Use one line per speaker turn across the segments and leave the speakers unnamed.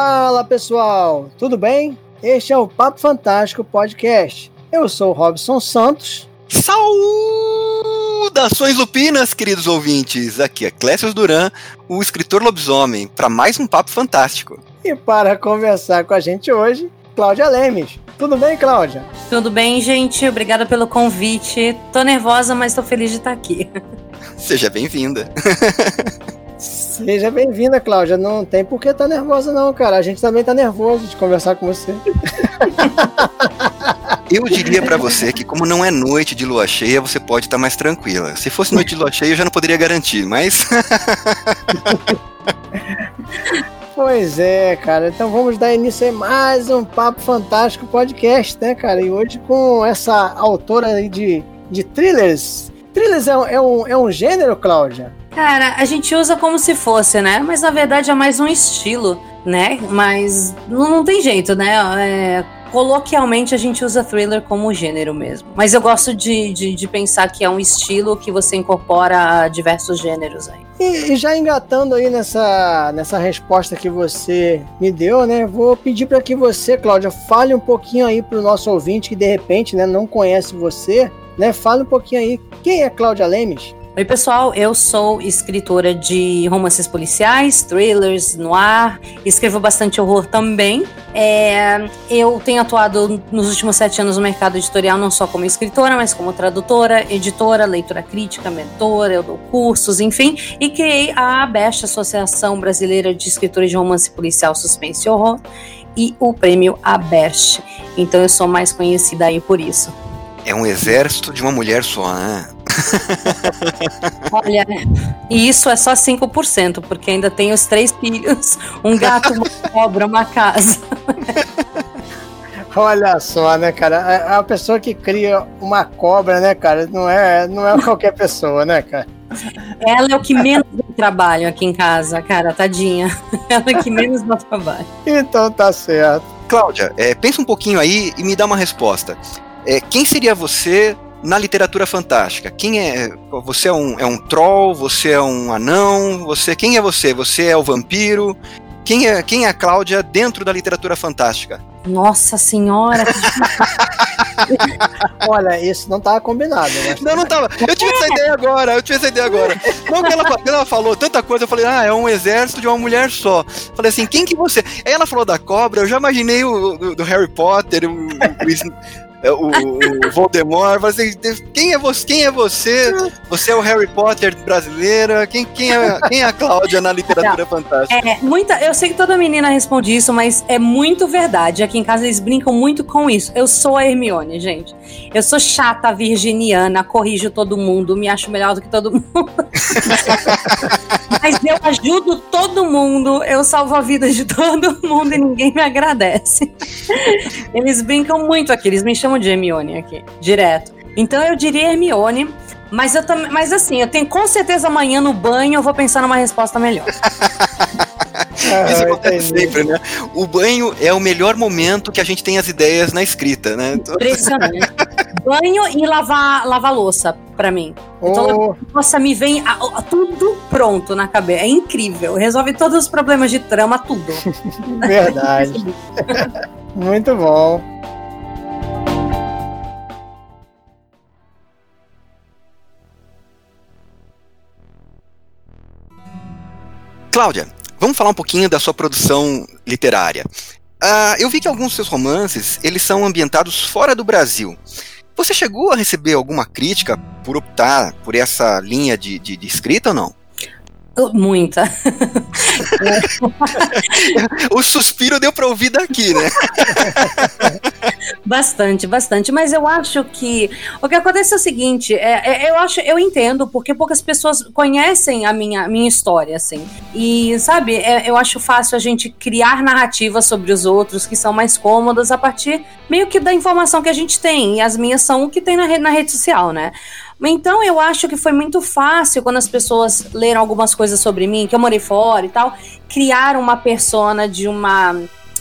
Fala pessoal, tudo bem? Este é o Papo Fantástico Podcast. Eu sou o Robson Santos.
Saudações lupinas, queridos ouvintes! Aqui é Clécio Duran, o escritor lobisomem, para mais um Papo Fantástico.
E para conversar com a gente hoje, Cláudia Lemes. Tudo bem, Cláudia?
Tudo bem, gente. Obrigada pelo convite. Tô nervosa, mas tô feliz de estar aqui.
Seja bem-vinda.
Seja bem-vinda, Cláudia. Não tem por que estar tá nervosa, não, cara. A gente também tá nervoso de conversar com você.
Eu diria para você que, como não é noite de lua cheia, você pode estar tá mais tranquila. Se fosse noite de lua cheia, eu já não poderia garantir, mas.
Pois é, cara. Então vamos dar início a mais um Papo Fantástico podcast, né, cara? E hoje com essa autora aí de, de thrillers. Thrillers é, é, um, é um gênero, Cláudia?
Cara, a gente usa como se fosse, né? Mas na verdade é mais um estilo, né? Mas não, não tem jeito, né? É, coloquialmente a gente usa thriller como gênero mesmo. Mas eu gosto de, de, de, pensar que é um estilo que você incorpora diversos gêneros aí.
E, e, já engatando aí nessa, nessa resposta que você me deu, né? Vou pedir para que você, Cláudia, fale um pouquinho aí para o nosso ouvinte que de repente né, não conhece você, né? Fale um pouquinho aí. Quem é Cláudia Lemes?
Oi, pessoal. Eu sou escritora de romances policiais, thrillers, noir. Escrevo bastante horror também. É, eu tenho atuado nos últimos sete anos no mercado editorial, não só como escritora, mas como tradutora, editora, leitora crítica, mentora. Eu dou cursos, enfim. E criei a ABEST, Associação Brasileira de Escritores de Romance Policial, Suspense e Horror. E o prêmio ABEST. Então eu sou mais conhecida aí por isso.
É um exército de uma mulher só, né?
Olha, e isso é só 5%, porque ainda tem os três filhos, um gato, uma cobra, uma casa.
Olha só, né, cara? A, pessoa que cria uma cobra, né, cara, não é, não é qualquer pessoa, né, cara?
Ela é o que menos dá trabalho aqui em casa, cara, tadinha. Ela é o que menos dá trabalho.
Então tá certo.
Cláudia, é, pensa um pouquinho aí e me dá uma resposta. É, quem seria você na literatura fantástica? Quem é? Você é um, é um troll? Você é um anão? Você quem é você? Você é o vampiro? Quem é, quem é a Cláudia dentro da literatura fantástica?
Nossa senhora!
Olha, isso não estava combinado. Né?
Não, não estava. Eu tive essa ideia agora, eu tive essa ideia agora. Não, que ela, ela falou tanta coisa, eu falei, ah, é um exército de uma mulher só. Falei assim, quem que você... Aí ela falou da cobra, eu já imaginei o do, do Harry Potter, o, o, o, o Voldemort, assim, quem é você? Quem é você? Você é o Harry Potter brasileira? Quem, quem, é, quem é a Cláudia na literatura fantástica?
É, muita, eu sei que toda menina responde isso, mas é muito verdade. Aqui em casa eles brincam muito com isso. Eu sou a Hermione, gente. Eu sou chata, virginiana, corrijo todo mundo, me acho melhor do que todo mundo. mas eu ajudo todo mundo, eu salvo a vida de todo mundo e ninguém me agradece. Eles brincam muito aqui, eles me chamam de Hermione aqui, direto. Então eu diria Hermione, mas eu também, mas assim, eu tenho com certeza amanhã no banho eu vou pensar numa resposta melhor.
Isso acontece sempre, né? O banho é o melhor momento que a gente tem as ideias na escrita, né?
Impressionante. banho e lavar, lavar louça, pra mim. Oh. nossa, me vem a, a, tudo pronto na cabeça. É incrível. Resolve todos os problemas de trama, tudo.
Verdade. Muito bom.
Cláudia, vamos falar um pouquinho da sua produção literária. Uh, eu vi que alguns dos seus romances eles são ambientados fora do Brasil. Você chegou a receber alguma crítica por optar por essa linha de, de, de escrita ou não?
Muita.
o suspiro deu para ouvir daqui, né?
bastante, bastante. Mas eu acho que o que acontece é o seguinte: é, é, eu acho, eu entendo porque poucas pessoas conhecem a minha, minha história, assim. E sabe, é, eu acho fácil a gente criar narrativas sobre os outros que são mais cômodas a partir meio que da informação que a gente tem. E as minhas são o que tem na, na rede social, né? Então eu acho que foi muito fácil quando as pessoas leram algumas coisas sobre mim, que eu morei fora e tal, criar uma persona de uma,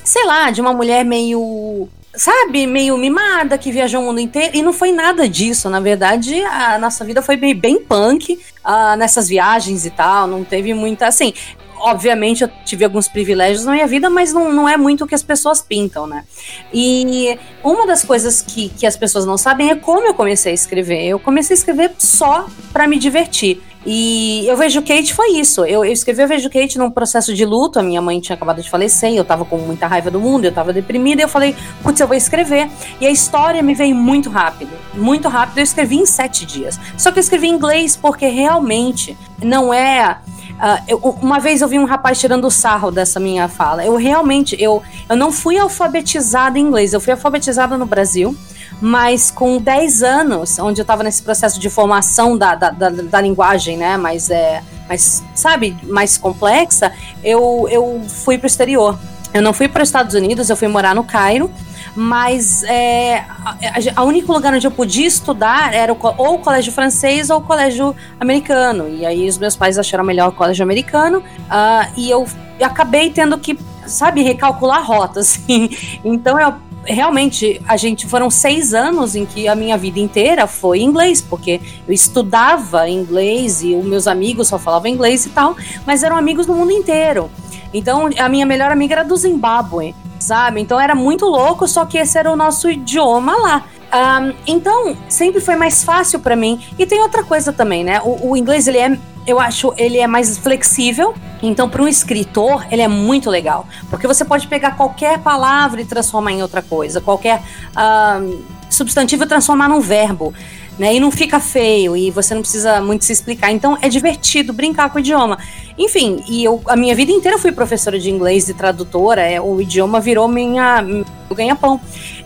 sei lá, de uma mulher meio sabe, meio mimada, que viajou o mundo inteiro. E não foi nada disso. Na verdade, a nossa vida foi bem, bem punk uh, nessas viagens e tal. Não teve muita. Assim, obviamente eu tive alguns privilégios na minha vida, mas não, não é muito o que as pessoas pintam, né? E uma das coisas que, que as pessoas não sabem é como eu comecei a escrever. Eu comecei a escrever só para me divertir. E eu vejo Kate foi isso. Eu, eu escrevi Eu Vejo Kate num processo de luto. A minha mãe tinha acabado de falecer, eu tava com muita raiva do mundo, eu tava deprimida. E eu falei, putz, eu vou escrever. E a história me veio muito rápido. Muito rápido. Eu escrevi em sete dias. Só que eu escrevi em inglês porque realmente não é. Uh, eu, uma vez eu vi um rapaz tirando sarro dessa minha fala. Eu realmente, eu, eu não fui alfabetizada em inglês, eu fui alfabetizada no Brasil mas com 10 anos, onde eu estava nesse processo de formação da, da, da, da linguagem, né, mas é, mas, sabe, mais complexa, eu, eu fui para o exterior. Eu não fui para os Estados Unidos, eu fui morar no Cairo, mas é, a, a único lugar onde eu podia estudar era o, ou o colégio francês ou o colégio americano. E aí os meus pais acharam melhor o colégio americano, uh, e eu, acabei tendo que sabe, recalcular a rota, assim. Então eu realmente, a gente foram seis anos em que a minha vida inteira foi inglês, porque eu estudava inglês e os meus amigos só falavam inglês e tal, mas eram amigos do mundo inteiro. Então, a minha melhor amiga era do Zimbábue, sabe? Então era muito louco, só que esse era o nosso idioma lá. Um, então, sempre foi mais fácil para mim. E tem outra coisa também, né? O, o inglês, ele é eu acho ele é mais flexível. Então, para um escritor, ele é muito legal. Porque você pode pegar qualquer palavra e transformar em outra coisa. Qualquer uh, substantivo e transformar num verbo. Né, e não fica feio e você não precisa muito se explicar. Então é divertido brincar com o idioma. Enfim, e eu a minha vida inteira fui professora de inglês e tradutora, é, o idioma virou minha ganha-pão.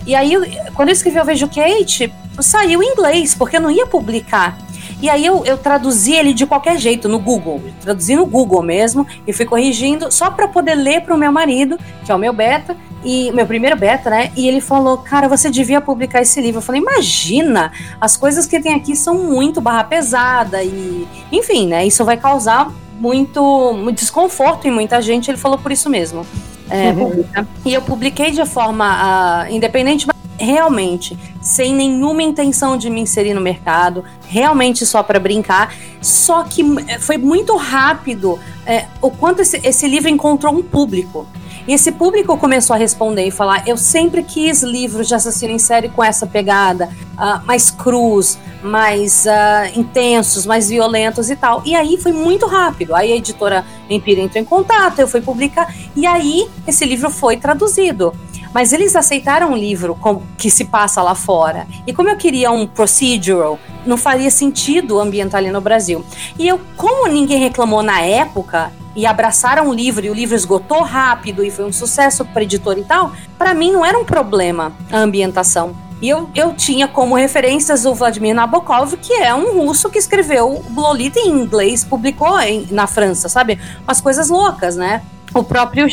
E aí, quando eu escrevi Eu Vejo Kate, saiu em inglês, porque eu não ia publicar e aí eu, eu traduzi ele de qualquer jeito no Google, traduzi no Google mesmo e fui corrigindo só para poder ler para o meu marido, que é o meu beta, e meu primeiro beta, né? E ele falou: "Cara, você devia publicar esse livro". Eu falei: "Imagina, as coisas que tem aqui são muito barra pesada e, enfim, né? Isso vai causar muito, muito desconforto em muita gente". Ele falou por isso mesmo. É, uhum. E eu publiquei de forma uh, independente, realmente sem nenhuma intenção de me inserir no mercado, realmente só para brincar. Só que eh, foi muito rápido é, o quanto esse, esse livro encontrou um público. E esse público começou a responder e falar: eu sempre quis livros de assassino em série com essa pegada, uh, mais cruz, mais uh, intensos, mais violentos e tal. E aí foi muito rápido. Aí a editora Empira entrou em contato, eu fui publicar, e aí esse livro foi traduzido. Mas eles aceitaram um livro que se passa lá fora. E como eu queria um procedural, não faria sentido ambientar ali no Brasil. E eu, como ninguém reclamou na época, e abraçaram o livro e o livro esgotou rápido e foi um sucesso para editor e tal, para mim não era um problema a ambientação. E eu, eu tinha como referências o Vladimir Nabokov, que é um russo que escreveu Lolita em inglês, publicou em, na França, sabe? Umas coisas loucas, né? O próprio.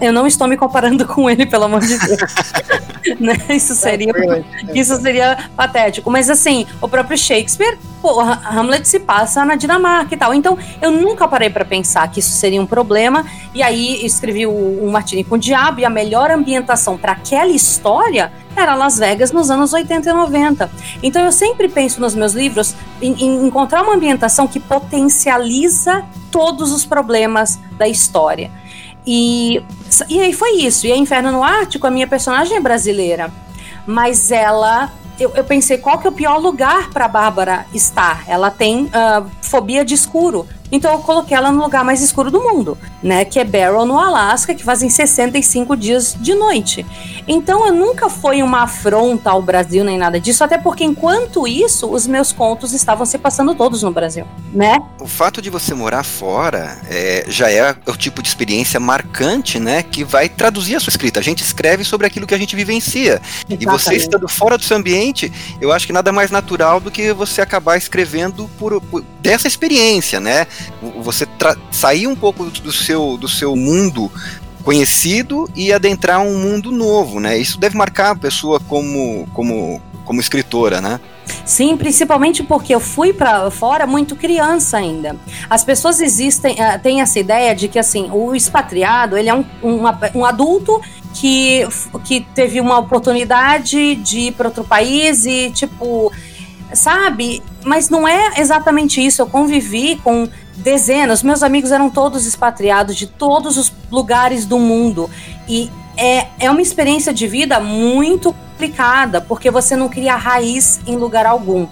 Eu não estou me comparando com ele, pelo amor de Deus. né? Isso seria. Isso seria patético. Mas assim, o próprio Shakespeare, pô, Hamlet se passa na Dinamarca e tal. Então, eu nunca parei para pensar que isso seria um problema. E aí escrevi o, o Martini com o Diabo, e a melhor ambientação para aquela história era Las Vegas nos anos 80 e 90. Então eu sempre penso nos meus livros em, em encontrar uma ambientação que potencializa todos os problemas da história. E, e aí foi isso. E a Inferno no Ártico, a minha personagem é brasileira. Mas ela. Eu, eu pensei, qual que é o pior lugar para Bárbara estar? Ela tem uh, fobia de escuro. Então eu coloquei ela no lugar mais escuro do mundo, né? Que é Barrow, no Alasca, que fazem 65 dias de noite. Então eu nunca foi uma afronta ao Brasil nem nada disso, até porque enquanto isso, os meus contos estavam se passando todos no Brasil, né?
O fato de você morar fora é, já é o tipo de experiência marcante, né? Que vai traduzir a sua escrita. A gente escreve sobre aquilo que a gente vivencia. Exatamente. E você estando fora do seu ambiente, eu acho que nada mais natural do que você acabar escrevendo por, por dessa experiência, né? Você sair um pouco do seu, do seu mundo conhecido e adentrar um mundo novo, né? Isso deve marcar a pessoa como, como, como escritora, né?
Sim, principalmente porque eu fui para fora muito criança ainda. As pessoas existem, uh, têm essa ideia de que assim, o expatriado, ele é um, um, um adulto que, que teve uma oportunidade de ir para outro país e tipo sabe? Mas não é exatamente isso. Eu convivi com dezenas, meus amigos eram todos expatriados de todos os lugares do mundo. E é, é uma experiência de vida muito complicada, porque você não cria raiz em lugar algum.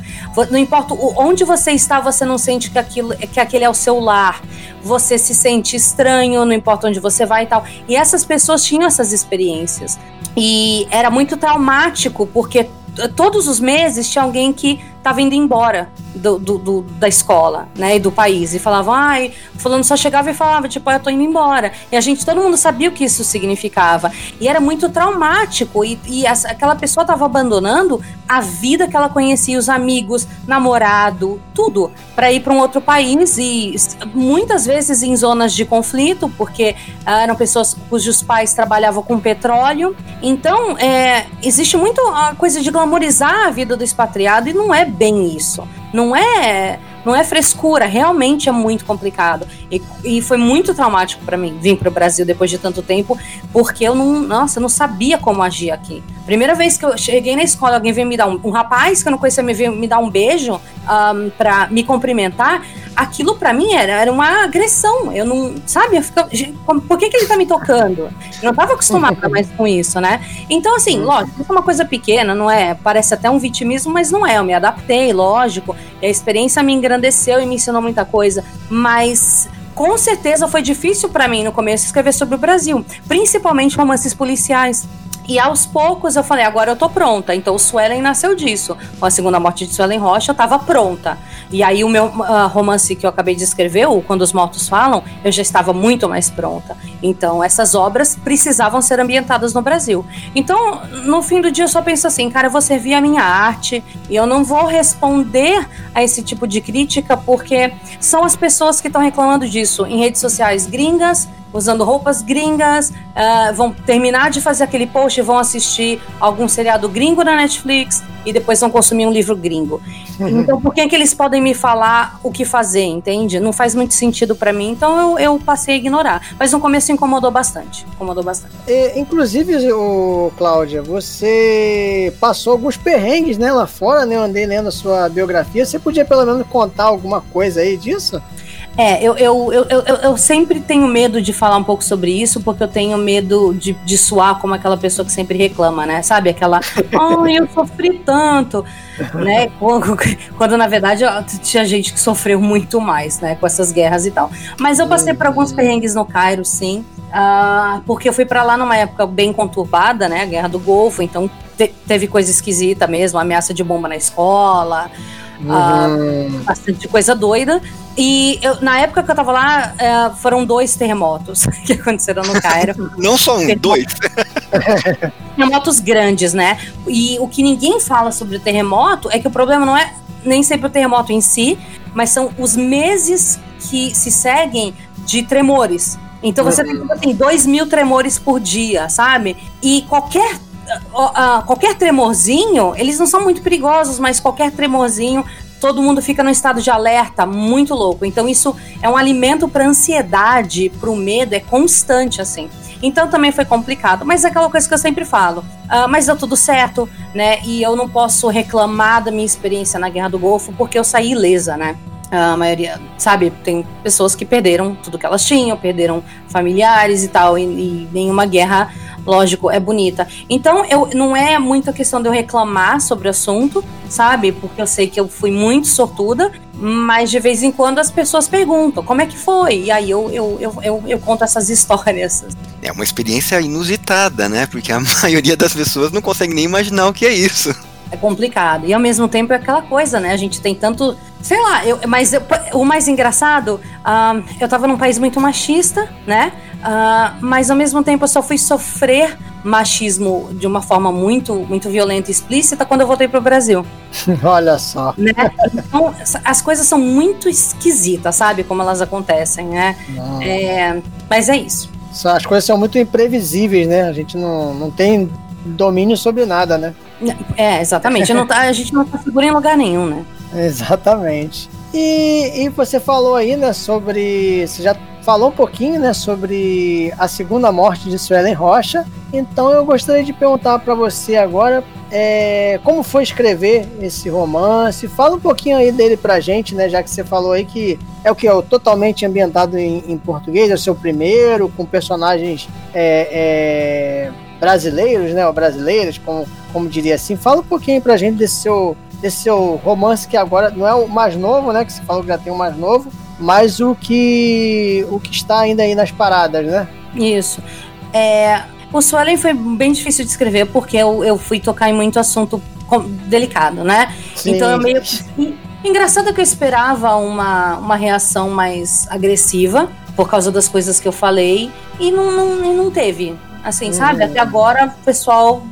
Não importa onde você está, você não sente que, aquilo, que aquele é o seu lar. Você se sente estranho, não importa onde você vai e tal. E essas pessoas tinham essas experiências. E era muito traumático, porque todos os meses tinha alguém que estava indo embora do, do, do, da escola, né, e do país. E falavam, ai, fulano só chegava e falava, tipo, eu tô indo embora. E a gente, todo mundo sabia o que isso significava. E era muito traumático. E, e essa, aquela pessoa estava abandonando a vida que ela conhecia, os amigos, namorado, tudo, para ir para um outro país. E muitas vezes em zonas de conflito, porque ah, eram pessoas cujos pais trabalhavam com petróleo. Então, é, existe muito a coisa de glamorizar a vida do expatriado e não é bem isso. Não é não é frescura, realmente é muito complicado. E, e foi muito traumático para mim vir para o Brasil depois de tanto tempo, porque eu não, nossa, eu não sabia como agir aqui. Primeira vez que eu cheguei na escola, alguém veio me dar um, um rapaz que eu não conhecia me veio me dar um beijo um, para me cumprimentar. Aquilo para mim era, era uma agressão. Eu não, sabe? Eu fico, por que, que ele tá me tocando? Eu não tava acostumada mais com isso, né? Então, assim, uhum. lógico, isso é uma coisa pequena, não é? Parece até um vitimismo, mas não é. Eu me adaptei, lógico. E a experiência me engrandeceu e me ensinou muita coisa. Mas com certeza foi difícil para mim no começo escrever sobre o Brasil, principalmente romances policiais. E aos poucos eu falei, agora eu tô pronta. Então o Suelen nasceu disso. Com a segunda morte de Suelen Rocha, eu tava pronta. E aí o meu uh, romance que eu acabei de escrever, o Quando os Mortos Falam, eu já estava muito mais pronta. Então essas obras precisavam ser ambientadas no Brasil. Então, no fim do dia eu só penso assim, cara, eu vou servir a minha arte e eu não vou responder a esse tipo de crítica porque são as pessoas que estão reclamando disso em redes sociais gringas usando roupas gringas, uh, vão terminar de fazer aquele post vão assistir algum seriado gringo na Netflix e depois vão consumir um livro gringo. Uhum. Então, por que, é que eles podem me falar o que fazer, entende? Não faz muito sentido para mim, então eu, eu, passei a ignorar. Mas no começo incomodou bastante. Incomodou bastante.
E, inclusive, o Cláudia, você passou alguns perrengues né, lá fora, né? Eu andei lendo a sua biografia. Você podia pelo menos contar alguma coisa aí disso?
É, eu, eu, eu, eu, eu sempre tenho medo de falar um pouco sobre isso, porque eu tenho medo de, de suar como aquela pessoa que sempre reclama, né? Sabe? Aquela, oh, eu sofri tanto, né? Quando, quando, na verdade tinha gente que sofreu muito mais, né? Com essas guerras e tal. Mas eu passei por alguns perrengues no Cairo, sim. Uh, porque eu fui para lá numa época bem conturbada, né? A Guerra do Golfo, então te, teve coisa esquisita mesmo, ameaça de bomba na escola. Uhum. Uh, bastante coisa doida. E eu, na época que eu tava lá, uh, foram dois terremotos que aconteceram no Cairo.
Não só um, dois.
terremotos grandes, né? E o que ninguém fala sobre o terremoto é que o problema não é nem sempre o terremoto em si, mas são os meses que se seguem de tremores. Então você uhum. tem assim, dois mil tremores por dia, sabe? E qualquer uh, qualquer tremorzinho, eles não são muito perigosos, mas qualquer tremorzinho, todo mundo fica no estado de alerta, muito louco. Então isso é um alimento para ansiedade, para o medo, é constante assim. Então também foi complicado, mas é aquela coisa que eu sempre falo. Uh, mas deu tudo certo, né? E eu não posso reclamar da minha experiência na Guerra do Golfo porque eu saí ilesa, né? A maioria, sabe, tem pessoas que perderam tudo que elas tinham, perderam familiares e tal, e, e nenhuma guerra lógico, é bonita. Então, eu não é muita questão de eu reclamar sobre o assunto, sabe? Porque eu sei que eu fui muito sortuda, mas de vez em quando as pessoas perguntam como é que foi, e aí eu, eu, eu, eu, eu conto essas histórias.
É uma experiência inusitada, né? Porque a maioria das pessoas não consegue nem imaginar o que é isso.
É complicado. E ao mesmo tempo é aquela coisa, né? A gente tem tanto. Sei lá, eu, mas eu, o mais engraçado, uh, eu tava num país muito machista, né? Uh, mas ao mesmo tempo eu só fui sofrer machismo de uma forma muito, muito violenta e explícita quando eu voltei para o Brasil.
Olha só.
Né? Então, as coisas são muito esquisitas, sabe? Como elas acontecem, né? É, mas é isso.
As coisas são muito imprevisíveis, né? A gente não, não tem domínio sobre nada, né?
É, exatamente. não tá, a gente não tá seguro em lugar nenhum, né?
Exatamente. E, e você falou aí, né, sobre. Você já falou um pouquinho, né, sobre a segunda morte de Suelen Rocha. Então eu gostaria de perguntar para você agora é, como foi escrever esse romance? Fala um pouquinho aí dele pra gente, né? Já que você falou aí que é o que é totalmente ambientado em, em, português, é o seu primeiro, com personagens é, é, brasileiros, né? Ou brasileiras, como, como diria assim. Fala um pouquinho pra gente desse seu, desse seu romance que agora não é o mais novo, né? Que você falou que já tem o mais novo, mas o que o que está ainda aí nas paradas, né?
Isso. É, o Suelen foi bem difícil de escrever porque eu, eu fui tocar em muito assunto delicado, né? Sim. Então eu meio que. Engraçado que eu esperava uma, uma reação mais agressiva por causa das coisas que eu falei e não, não, não teve. Assim, uhum. sabe? Até agora o pessoal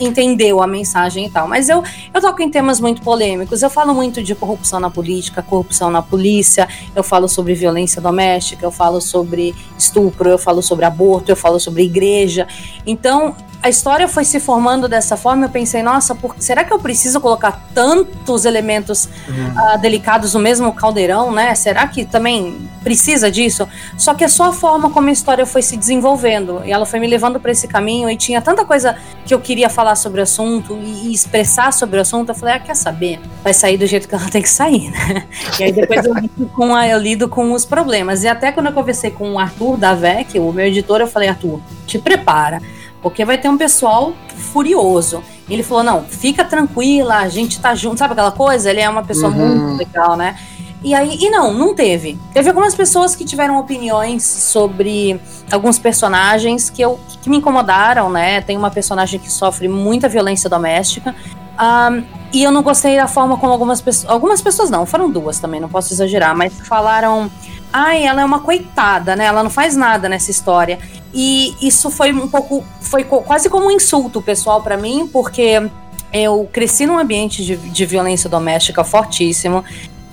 entendeu a mensagem e tal. Mas eu, eu toco em temas muito polêmicos. Eu falo muito de corrupção na política, corrupção na polícia, eu falo sobre violência doméstica, eu falo sobre estupro, eu falo sobre aborto, eu falo sobre igreja. Então, a história foi se formando dessa forma, eu pensei, nossa, por, será que eu preciso colocar tantos elementos uhum. uh, delicados no mesmo caldeirão, né? Será que também precisa disso? Só que é só a forma como a história foi se desenvolvendo e ela foi me levando para esse caminho e tinha tanta coisa que eu queria falar sobre o assunto e, e, expressar sobre o assunto. Eu falei, ah, quer saber? Vai sair do jeito que ela tem que sair, né? E aí depois eu, lido com a, eu lido com os problemas. E até quando eu conversei com o Arthur da VEC, o meu editor, eu falei, Arthur, te prepara porque vai ter um pessoal furioso. Ele falou: não, fica tranquila, a gente tá junto, sabe aquela coisa? Ele é uma pessoa uhum. muito legal, né? E aí, e não, não teve. Teve algumas pessoas que tiveram opiniões sobre alguns personagens que, eu, que me incomodaram, né? Tem uma personagem que sofre muita violência doméstica. Um, e eu não gostei da forma como algumas pessoas. Algumas pessoas não, foram duas também, não posso exagerar, mas falaram. Ai, ela é uma coitada, né? Ela não faz nada nessa história. E isso foi um pouco. Foi quase como um insulto pessoal para mim, porque eu cresci num ambiente de, de violência doméstica fortíssimo.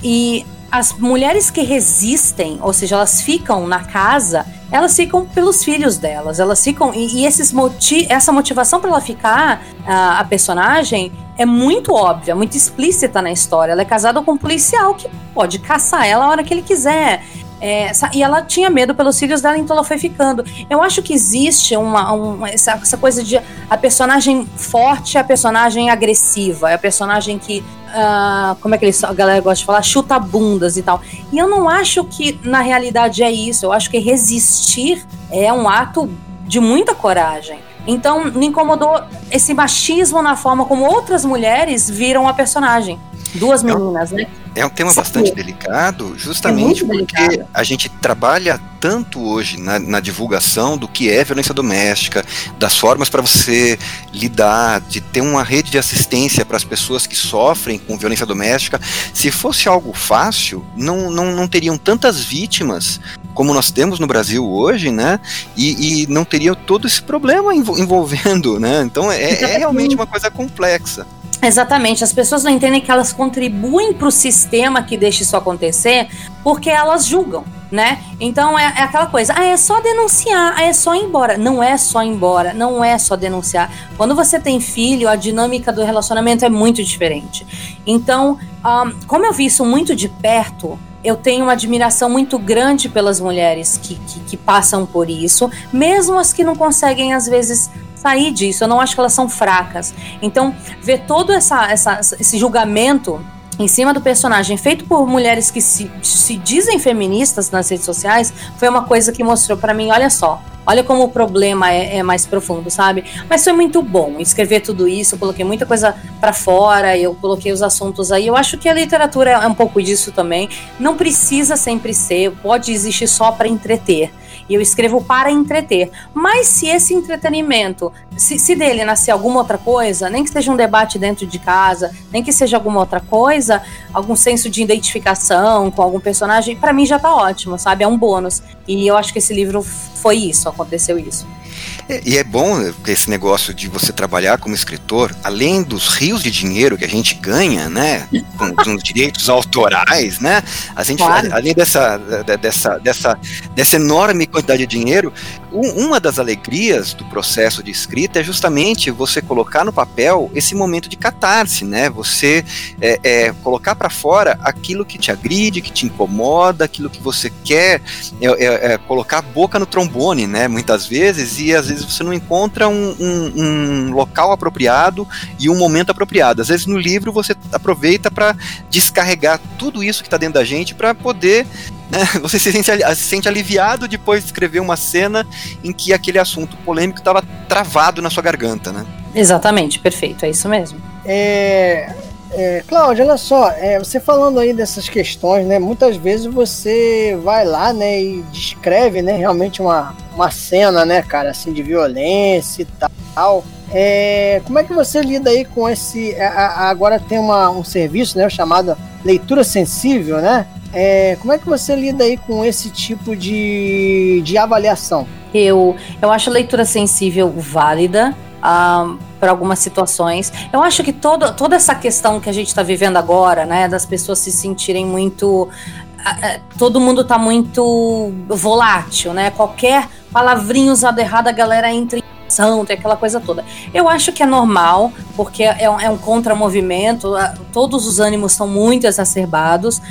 E as mulheres que resistem, ou seja, elas ficam na casa, elas ficam pelos filhos delas, elas ficam e, e esses moti essa motivação para ela ficar a, a, personagem é muito óbvia, muito explícita na história. Ela é casada com um policial que pode caçar ela a hora que ele quiser. É, e ela tinha medo pelos filhos dela, então ela foi ficando. Eu acho que existe uma, uma essa, essa, coisa de a personagem forte, a personagem agressiva, é a personagem que, uh, como é que eles, a galera gosta de falar, chuta bundas e tal. E eu não acho que na realidade é isso. Eu acho que resistir é um ato de muita coragem. Então, me incomodou esse machismo na forma como outras mulheres viram a personagem. Duas meninas, né?
É um tema bastante delicado, justamente é porque delicado. a gente trabalha tanto hoje na, na, divulgação do que é violência doméstica, das formas para você lidar, de ter uma rede de assistência para as pessoas que sofrem com violência doméstica. Se fosse algo fácil, não, não, não teriam tantas vítimas como nós temos no Brasil hoje, né? E, e não teria todo esse problema envolvendo, né? Então é, é realmente uma coisa complexa.
Exatamente, as pessoas não entendem que elas contribuem para o sistema que deixa isso acontecer porque elas julgam, né? Então é, é, aquela coisa, ah, é só denunciar, ah, é só ir embora. Não é só ir embora, não é só denunciar. Quando você tem filho, a dinâmica do relacionamento é muito diferente. Então, um, como eu vi isso muito de perto, eu tenho uma admiração muito grande pelas mulheres que, que, que, passam por isso, mesmo as que não conseguem, às vezes, sair disso. Eu não acho que elas são fracas. Então, ver todo essa, essa, esse julgamento em cima do personagem, feito por mulheres que se, se dizem feministas nas redes sociais, foi uma coisa que mostrou para mim: olha só, Olha como o problema é, é, mais profundo, sabe? Mas foi muito bom escrever tudo isso. Eu coloquei muita coisa para fora, eu coloquei os assuntos aí. Eu acho que a literatura é um pouco disso também. Não precisa sempre ser, pode existir só para entreter e eu escrevo para entreter. Mas se esse entretenimento, se, se dele nascer alguma outra coisa, nem que seja um debate dentro de casa, nem que seja alguma outra coisa, algum senso de identificação com algum personagem, para mim já tá ótimo, sabe? É um bônus. E eu acho que esse livro foi isso, aconteceu isso.
E é bom esse negócio de você trabalhar como escritor, além dos rios de dinheiro que a gente ganha, né, com, com os direitos autorais, né, a gente, claro. além dessa, dessa, dessa, dessa enorme quantidade de dinheiro, um, uma das alegrias do processo de escrita é justamente você colocar no papel esse momento de catarse, né? Você é, é, colocar para fora aquilo que te agride, que te incomoda, aquilo que você quer é, é, é, colocar a boca no trombone, né? Muitas vezes, e às vezes você não encontra um, um, um local apropriado e um momento apropriado. Às vezes no livro você aproveita para descarregar tudo isso que está dentro da gente para poder né, você se sente, se sente, aliviado depois de escrever uma cena em que aquele assunto polêmico estava travado na sua garganta, né?
Exatamente, perfeito, é isso mesmo.
É, é, Cláudia, olha só, é, você falando aí dessas questões, né? Muitas vezes você vai lá, né, e descreve, né, realmente uma, uma cena, né, cara, assim, de violência e tal. É, como é que você lida aí com esse. A, a, agora tem uma, um serviço, né, chamado leitura sensível, né? É, como é que você lida aí com esse tipo de, de avaliação?
Eu, eu acho leitura sensível válida. Um, para algumas situações. Eu acho que todo, toda essa questão que a gente está vivendo agora, né, das pessoas se sentirem muito. todo mundo está muito volátil, né? Qualquer palavrinha usada errada, a galera entra em ação, tem aquela coisa toda. Eu acho que é normal, porque é um, é um contramovimento, todos os ânimos estão muito exacerbados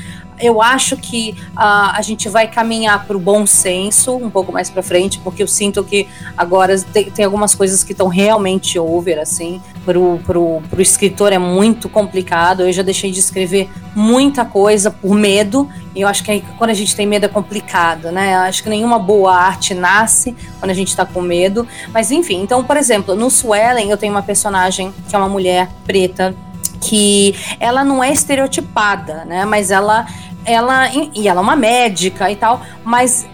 eu acho que uh, a gente vai caminhar para o bom senso um pouco mais para frente, porque eu sinto que agora tem, tem algumas coisas que estão realmente over, assim. Pro, pro escritor é muito complicado. Eu já deixei de escrever muita coisa por medo. E eu acho que quando a gente tem medo é complicado, né? Eu acho que nenhuma boa arte nasce quando a gente está com medo. Mas enfim, então, por exemplo, no Swellen eu tenho uma personagem que é uma mulher preta que ela não é estereotipada, né? Mas ela, ela e ela é uma médica e tal, mas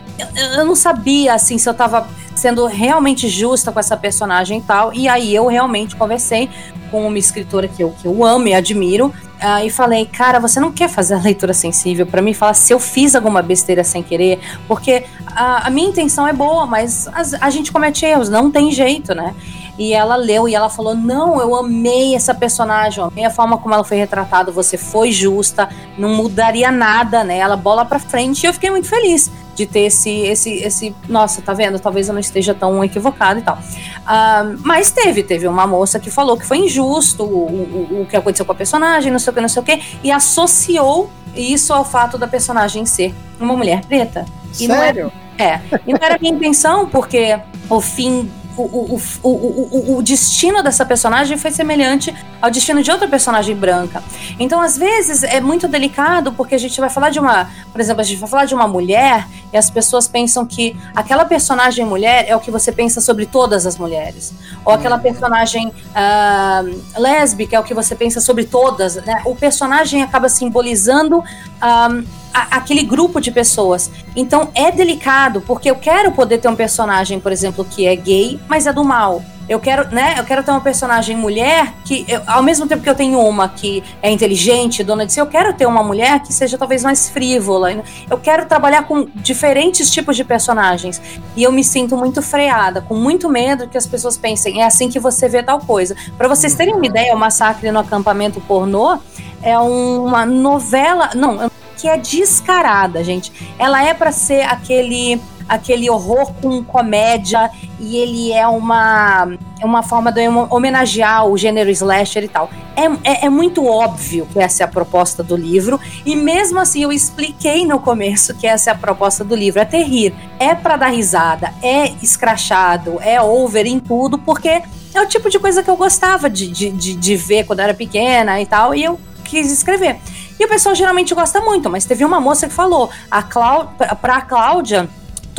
eu não sabia assim se eu tava sendo realmente justa com essa personagem e tal. E aí eu realmente conversei com uma escritora que eu, que eu amo e admiro. Uh, e falei, cara, você não quer fazer a leitura sensível para mim? Fala se eu fiz alguma besteira sem querer, porque a, a minha intenção é boa, mas a gente comete erros, não tem jeito, né? E ela leu e ela falou: Não, eu amei essa personagem, amei a forma como ela foi retratada, você foi justa, não mudaria nada nela, bola pra frente. E eu fiquei muito feliz de ter esse, esse, esse. Nossa, tá vendo? Talvez eu não esteja tão equivocado e tal. Uh, mas teve, teve uma moça que falou que foi injusto o, o, o que aconteceu com a personagem, não sei o que, não sei o que, e associou isso ao fato da personagem ser uma mulher preta.
E Sério?
Não era, é. E não era minha intenção, porque o fim o, o, o, o, destino dessa personagem foi semelhante ao destino de outra personagem branca. Então, às vezes, é muito delicado porque a gente vai falar de uma. Por exemplo, a gente vai falar de uma mulher e as pessoas pensam que aquela personagem mulher é o que você pensa sobre todas as mulheres. Ou aquela uhum. personagem uh, lésbica é o que você pensa sobre todas. Né? O personagem acaba simbolizando. Uh, a, aquele grupo de pessoas. Então é delicado, porque eu quero poder ter um personagem, por exemplo, que é gay, mas é do mal. Eu quero, né? Eu quero ter uma personagem mulher que, eu, ao mesmo tempo que eu tenho uma que é inteligente, dona de si, eu quero ter uma mulher que seja talvez mais frívola. Eu quero trabalhar com diferentes tipos de personagens. E eu me sinto muito freada, com muito medo que as pessoas pensem, é assim que você vê tal coisa. Para vocês terem uma ideia, o Massacre no Acampamento Pornô é uma novela. Não, que é descarada, gente. Ela é para ser aquele aquele horror com comédia e ele é uma é uma forma de homenagear o gênero slasher e tal. É, é, é, muito óbvio que essa é a proposta do livro e mesmo assim eu expliquei no começo que essa é a proposta do livro, é ter rir, é para dar risada, é escrachado, é over em tudo, porque é o tipo de coisa que eu gostava de, de, de, de ver quando eu era pequena e tal, e eu quis escrever. E o pessoal geralmente gosta muito, mas teve uma moça que falou: a Clá pra Cláudia,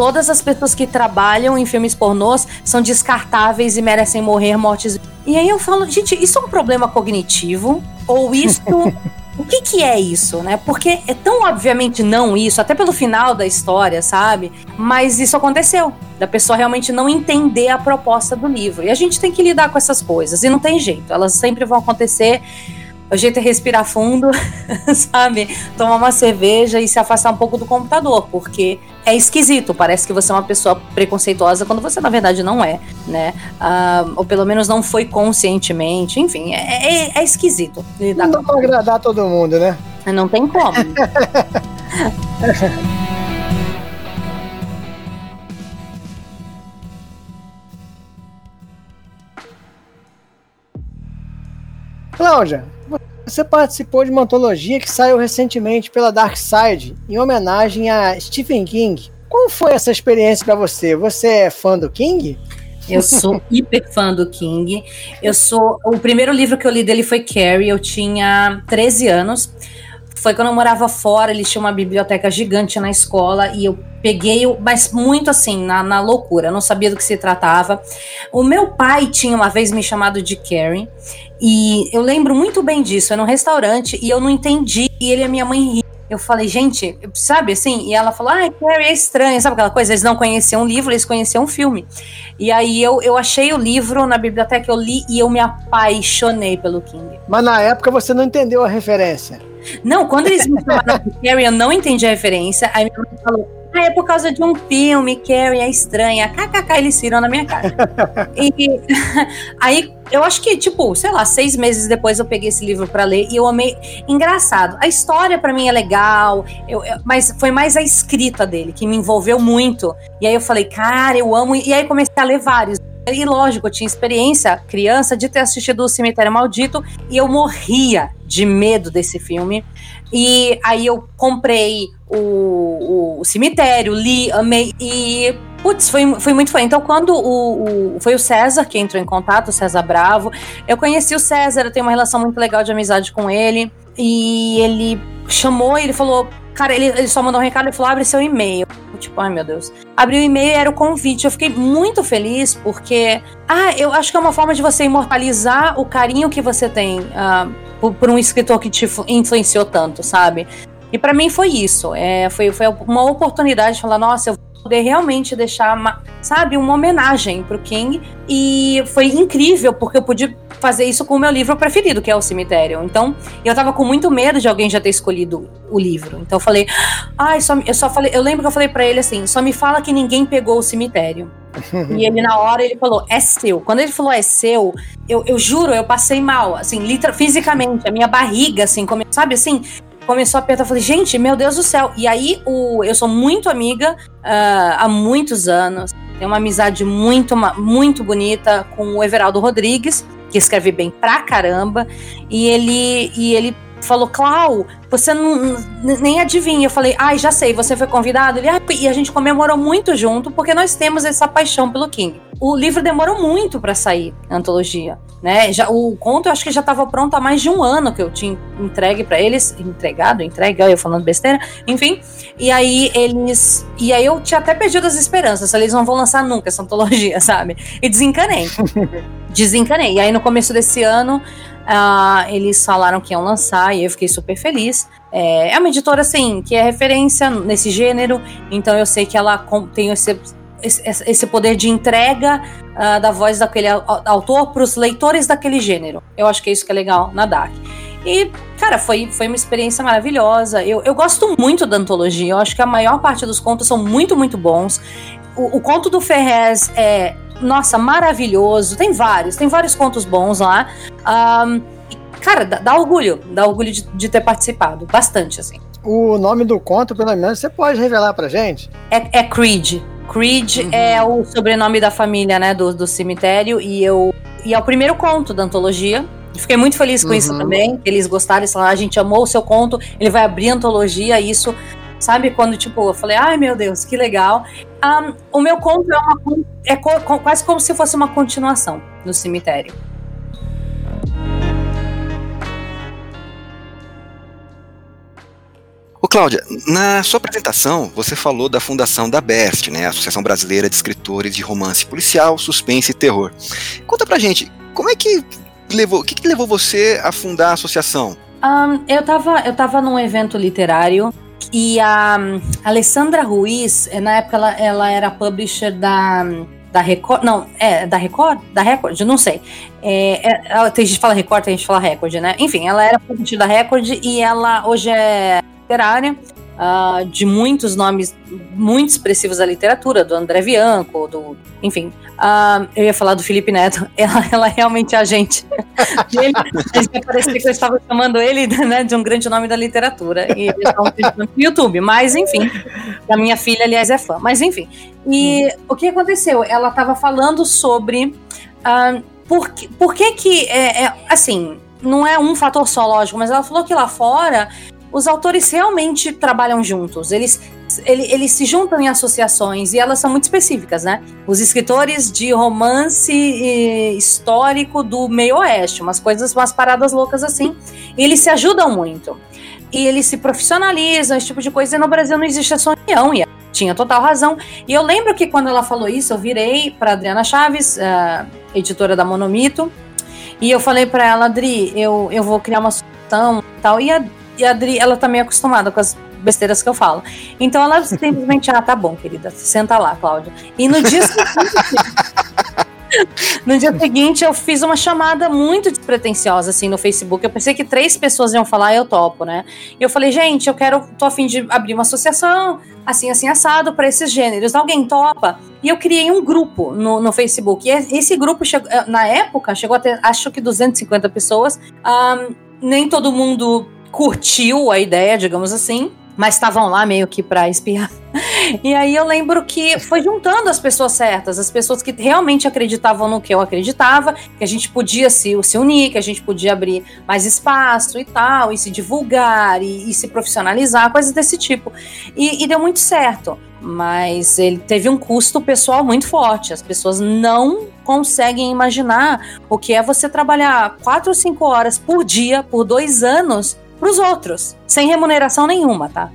todas as pessoas que trabalham em filmes pornôs são descartáveis e merecem morrer mortes. E aí eu falo, gente, isso é um problema cognitivo? Ou isso. o que, que é isso, né? Porque é tão obviamente não isso, até pelo final da história, sabe? Mas isso aconteceu. Da pessoa realmente não entender a proposta do livro. E a gente tem que lidar com essas coisas. E não tem jeito, elas sempre vão acontecer. O jeito é respirar fundo, sabe? Tomar uma cerveja e se afastar um pouco do computador, porque é esquisito. Parece que você é uma pessoa preconceituosa quando você, na verdade, não é, né? Ah, ou pelo menos não foi conscientemente. Enfim, é, é, é esquisito.
Lidar não dá pra agradar todo mundo, né?
Não tem como.
Cláudia, você participou de uma antologia que saiu recentemente pela Dark Side em homenagem a Stephen King. Como foi essa experiência para você? Você é fã do King?
Eu sou hiper fã do King. Eu sou. O primeiro livro que eu li dele foi Carrie. Eu tinha 13 anos. Foi quando eu morava fora, eles tinham uma biblioteca gigante na escola e eu peguei, mas muito assim, na, na loucura, não sabia do que se tratava. O meu pai tinha uma vez me chamado de Carrie e eu lembro muito bem disso, era num restaurante e eu não entendi e ele e a minha mãe riam. Eu falei, gente, sabe assim? E ela falou, ah, Carrie é estranha, sabe aquela coisa? Eles não conheciam o livro, eles conheciam o filme. E aí eu, eu achei o livro na biblioteca, eu li e eu me apaixonei pelo King.
Mas na época você não entendeu a referência.
Não, quando eles me chamaram de Carrie, eu não entendi a referência. Aí minha mãe falou, ah, é por causa de um filme, Carrie é estranha. KKK, eles viram na minha cara. e aí, eu acho que, tipo, sei lá, seis meses depois eu peguei esse livro para ler e eu amei. Engraçado, a história para mim é legal, eu, eu, mas foi mais a escrita dele que me envolveu muito. E aí eu falei, cara, eu amo. E aí comecei a ler vários. E lógico, eu tinha experiência, criança, de ter assistido O Cemitério Maldito e eu morria de medo desse filme. E aí eu comprei o, o, cemitério, li, amei e. Putz, foi, foi muito fã. Então, quando o, o, foi o César que entrou em contato, o César Bravo, eu conheci o César, eu tenho uma relação muito legal de amizade com ele. E ele chamou e ele falou: Cara, ele, ele só mandou um recado e falou: abre seu e-mail. Tipo, ai meu Deus. Abri o e-mail e era o convite. Eu fiquei muito feliz porque, ah, eu acho que é uma forma de você imortalizar o carinho que você tem uh, por, por, um escritor que te influenciou tanto, sabe? E para mim foi isso. É, foi, foi uma oportunidade de falar: nossa, eu poder realmente deixar, uma, sabe, uma homenagem pro King. E foi incrível porque eu pude fazer isso com o meu livro preferido, que é O Cemitério. Então, eu tava com muito medo de alguém já ter escolhido o livro. Então eu falei, ai, ah, só, eu só falei, eu lembro que eu falei para ele assim, só me fala que ninguém pegou o cemitério. e ele, na hora, ele falou, é seu. Quando ele falou, é seu, eu, eu juro, eu passei mal, assim, literal, fisicamente, a minha barriga, assim, come, sabe assim, começou a apertar. Eu falei, gente, meu Deus do céu. E aí, o, eu sou muito amiga uh, há muitos anos. Tenho uma amizade muito, muito bonita com o Everaldo Rodrigues, que escreve bem pra caramba, e ele, e ele falou, Clau, você não, nem adivinha. Eu falei, ai, já sei, você foi convidado? Ele, ah, e a gente comemorou muito junto, porque nós temos essa paixão pelo King. O livro demorou muito para sair, a antologia. Né? Já, o conto eu acho que já estava pronto há mais de um ano que eu tinha entregue para eles, entregado, entregue, eu falando besteira, enfim. E aí eles. E aí eu tinha até perdido as esperanças, eles não vão lançar nunca essa antologia, sabe? E desencanei. desencanei. E aí no começo desse ano, uh, eles falaram que iam lançar e eu fiquei super feliz. É, é uma editora, assim, que é referência nesse gênero, então eu sei que ela tem esse esse poder de entrega uh, da voz daquele autor para os leitores daquele gênero. Eu acho que é isso que é legal na Dark. E, cara, foi, foi uma experiência maravilhosa. Eu, eu gosto muito da antologia. Eu acho que a maior parte dos contos são muito, muito bons. O, o conto do Ferrez é, nossa, maravilhoso. Tem vários, tem vários contos bons lá. Um, cara, dá, dá, orgulho, dá orgulho de, de ter participado. Bastante, assim.
O nome do conto, pelo menos, você pode revelar pra gente?
É, é Creed. Creed uhum. é o sobrenome da família, né, do, do cemitério, e eu e é o primeiro conto da antologia. Fiquei muito feliz com uhum. isso também. Eles gostaram, eles falaram, a gente amou o seu conto, ele vai abrir a antologia, isso, sabe, quando, tipo, eu falei, ai meu Deus, que legal. Um, o meu conto é, uma, é co quase como se fosse uma continuação do cemitério.
Ô Cláudia, na sua apresentação você falou da fundação da BEST, né, Associação Brasileira de Escritores de Romance Policial, Suspense e Terror. Conta pra gente, como é que levou, o que, que levou você a fundar a associação?
Um, eu, tava, eu tava num evento literário e a um, Alessandra Ruiz, na época ela, ela era publisher da da Record, não, é da Record, da Record, não sei. É, é, tem gente que fala Record, tem gente que fala Record, né? Enfim, ela era publisher da Record e ela hoje é literária, uh, de muitos nomes muito expressivos da literatura, do André Bianco, do. Enfim. Uh, eu ia falar do Felipe Neto, ela, ela realmente é a gente. ele, parecia que eu estava chamando ele né, de um grande nome da literatura. E eles estavam no YouTube, mas enfim. A minha filha, aliás, é fã. Mas enfim. E hum. o que aconteceu? Ela estava falando sobre. Uh, por, por que que. É, é, assim, não é um fator só, lógico, mas ela falou que lá fora os autores realmente trabalham juntos. Eles, eles, eles, se juntam em associações e elas são muito específicas, né? Os escritores de romance histórico do meio oeste, umas coisas, umas paradas loucas assim. E eles se ajudam muito. E eles se profissionalizam, esse tipo de coisa. E no Brasil não existe essa união. E tinha total razão. E eu lembro que quando ela falou isso, eu virei para Adriana Chaves, uh, editora da Monomito, e eu falei para ela, Adri, eu, eu vou criar uma associação e tal. E a, e a Adri, ela tá meio acostumada com as besteiras que eu falo. Então ela simplesmente, ah, tá bom, querida, senta lá, Cláudia. E no dia seguinte. no dia seguinte, eu fiz uma chamada muito despretensiosa, assim, no Facebook. Eu pensei que três pessoas iam falar, eu topo, né? E eu falei, gente, eu quero, tô a fim de abrir uma associação, assim, assim, assado, para esses gêneros. Alguém topa? E eu criei um grupo no, no Facebook. E esse grupo, chegou, eh, na época, chegou a ter, acho que 250 pessoas. Um, nem todo mundo curtiu a ideia, digamos assim mas estavam lá meio que para espiar. E aí eu lembro que foi juntando as pessoas certas, as pessoas que realmente acreditavam no que eu acreditava, que a gente podia se, se unir, que a gente podia abrir mais espaço e tal, e se divulgar e, e se profissionalizar, coisas desse tipo. E, e deu muito certo, mas ele teve um custo pessoal muito forte. As pessoas não conseguem imaginar o que é você trabalhar quatro ou cinco horas por dia por dois anos para os outros, sem remuneração nenhuma, tá?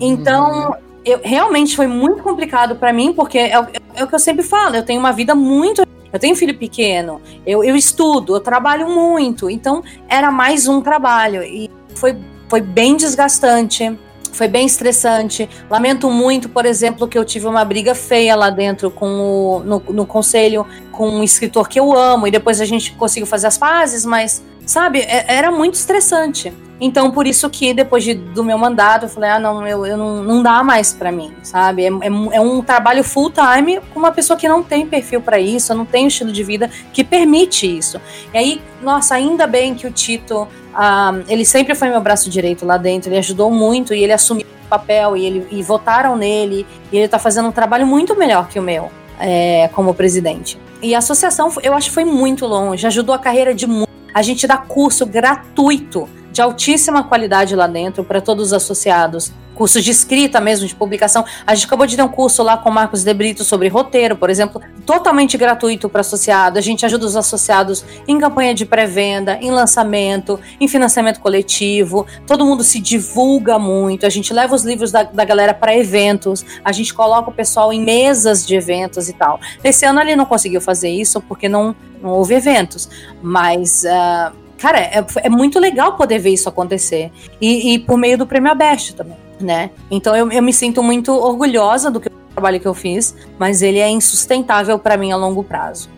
Então, uhum. eu, realmente foi muito complicado para mim, porque é, é, o que eu sempre falo, eu tenho uma vida muito. Eu tenho filho pequeno, eu, eu estudo, eu trabalho muito, então era mais um trabalho e foi, foi bem desgastante foi bem estressante. Lamento muito, por exemplo, que eu tive uma briga feia lá dentro com o, no, no conselho com um escritor que eu amo e depois a gente conseguiu fazer as pazes, mas sabe, é, era muito estressante. Então, por isso que depois de, do meu mandato, eu falei, ah, não, eu, eu não, não dá mais para mim, sabe? É, é, é, um trabalho full time com uma pessoa que não tem perfil para isso, não tem estilo de vida que permite isso. E aí, nossa, ainda bem que o Tito, ah, ele sempre foi meu braço direito lá dentro, ele ajudou muito e ele assumiu o papel e, ele, e votaram nele, e ele tá fazendo um trabalho muito melhor que o meu. É, como presidente. E a associação, eu acho que foi muito longe, ajudou a carreira de muito. A gente dá curso gratuito de altíssima qualidade lá dentro para todos os associados. Cursos de escrita mesmo, de publicação. A gente acabou de ter um curso lá com o Marcos De Brito sobre roteiro, por exemplo, totalmente gratuito para associado. A gente ajuda os associados em campanha de pré-venda, em lançamento, em financiamento coletivo. Todo mundo se divulga muito. A gente leva os livros da, da galera para eventos. A gente coloca o pessoal em mesas de eventos e tal. Esse ano ele não conseguiu fazer isso porque não, não houve eventos. Mas. Uh, cara, é, é muito legal poder ver isso acontecer. E, e por meio do Prêmio Abeste também, né? Então eu, eu me sinto muito orgulhosa do que, trabalho que eu fiz, mas ele é insustentável para mim a longo prazo.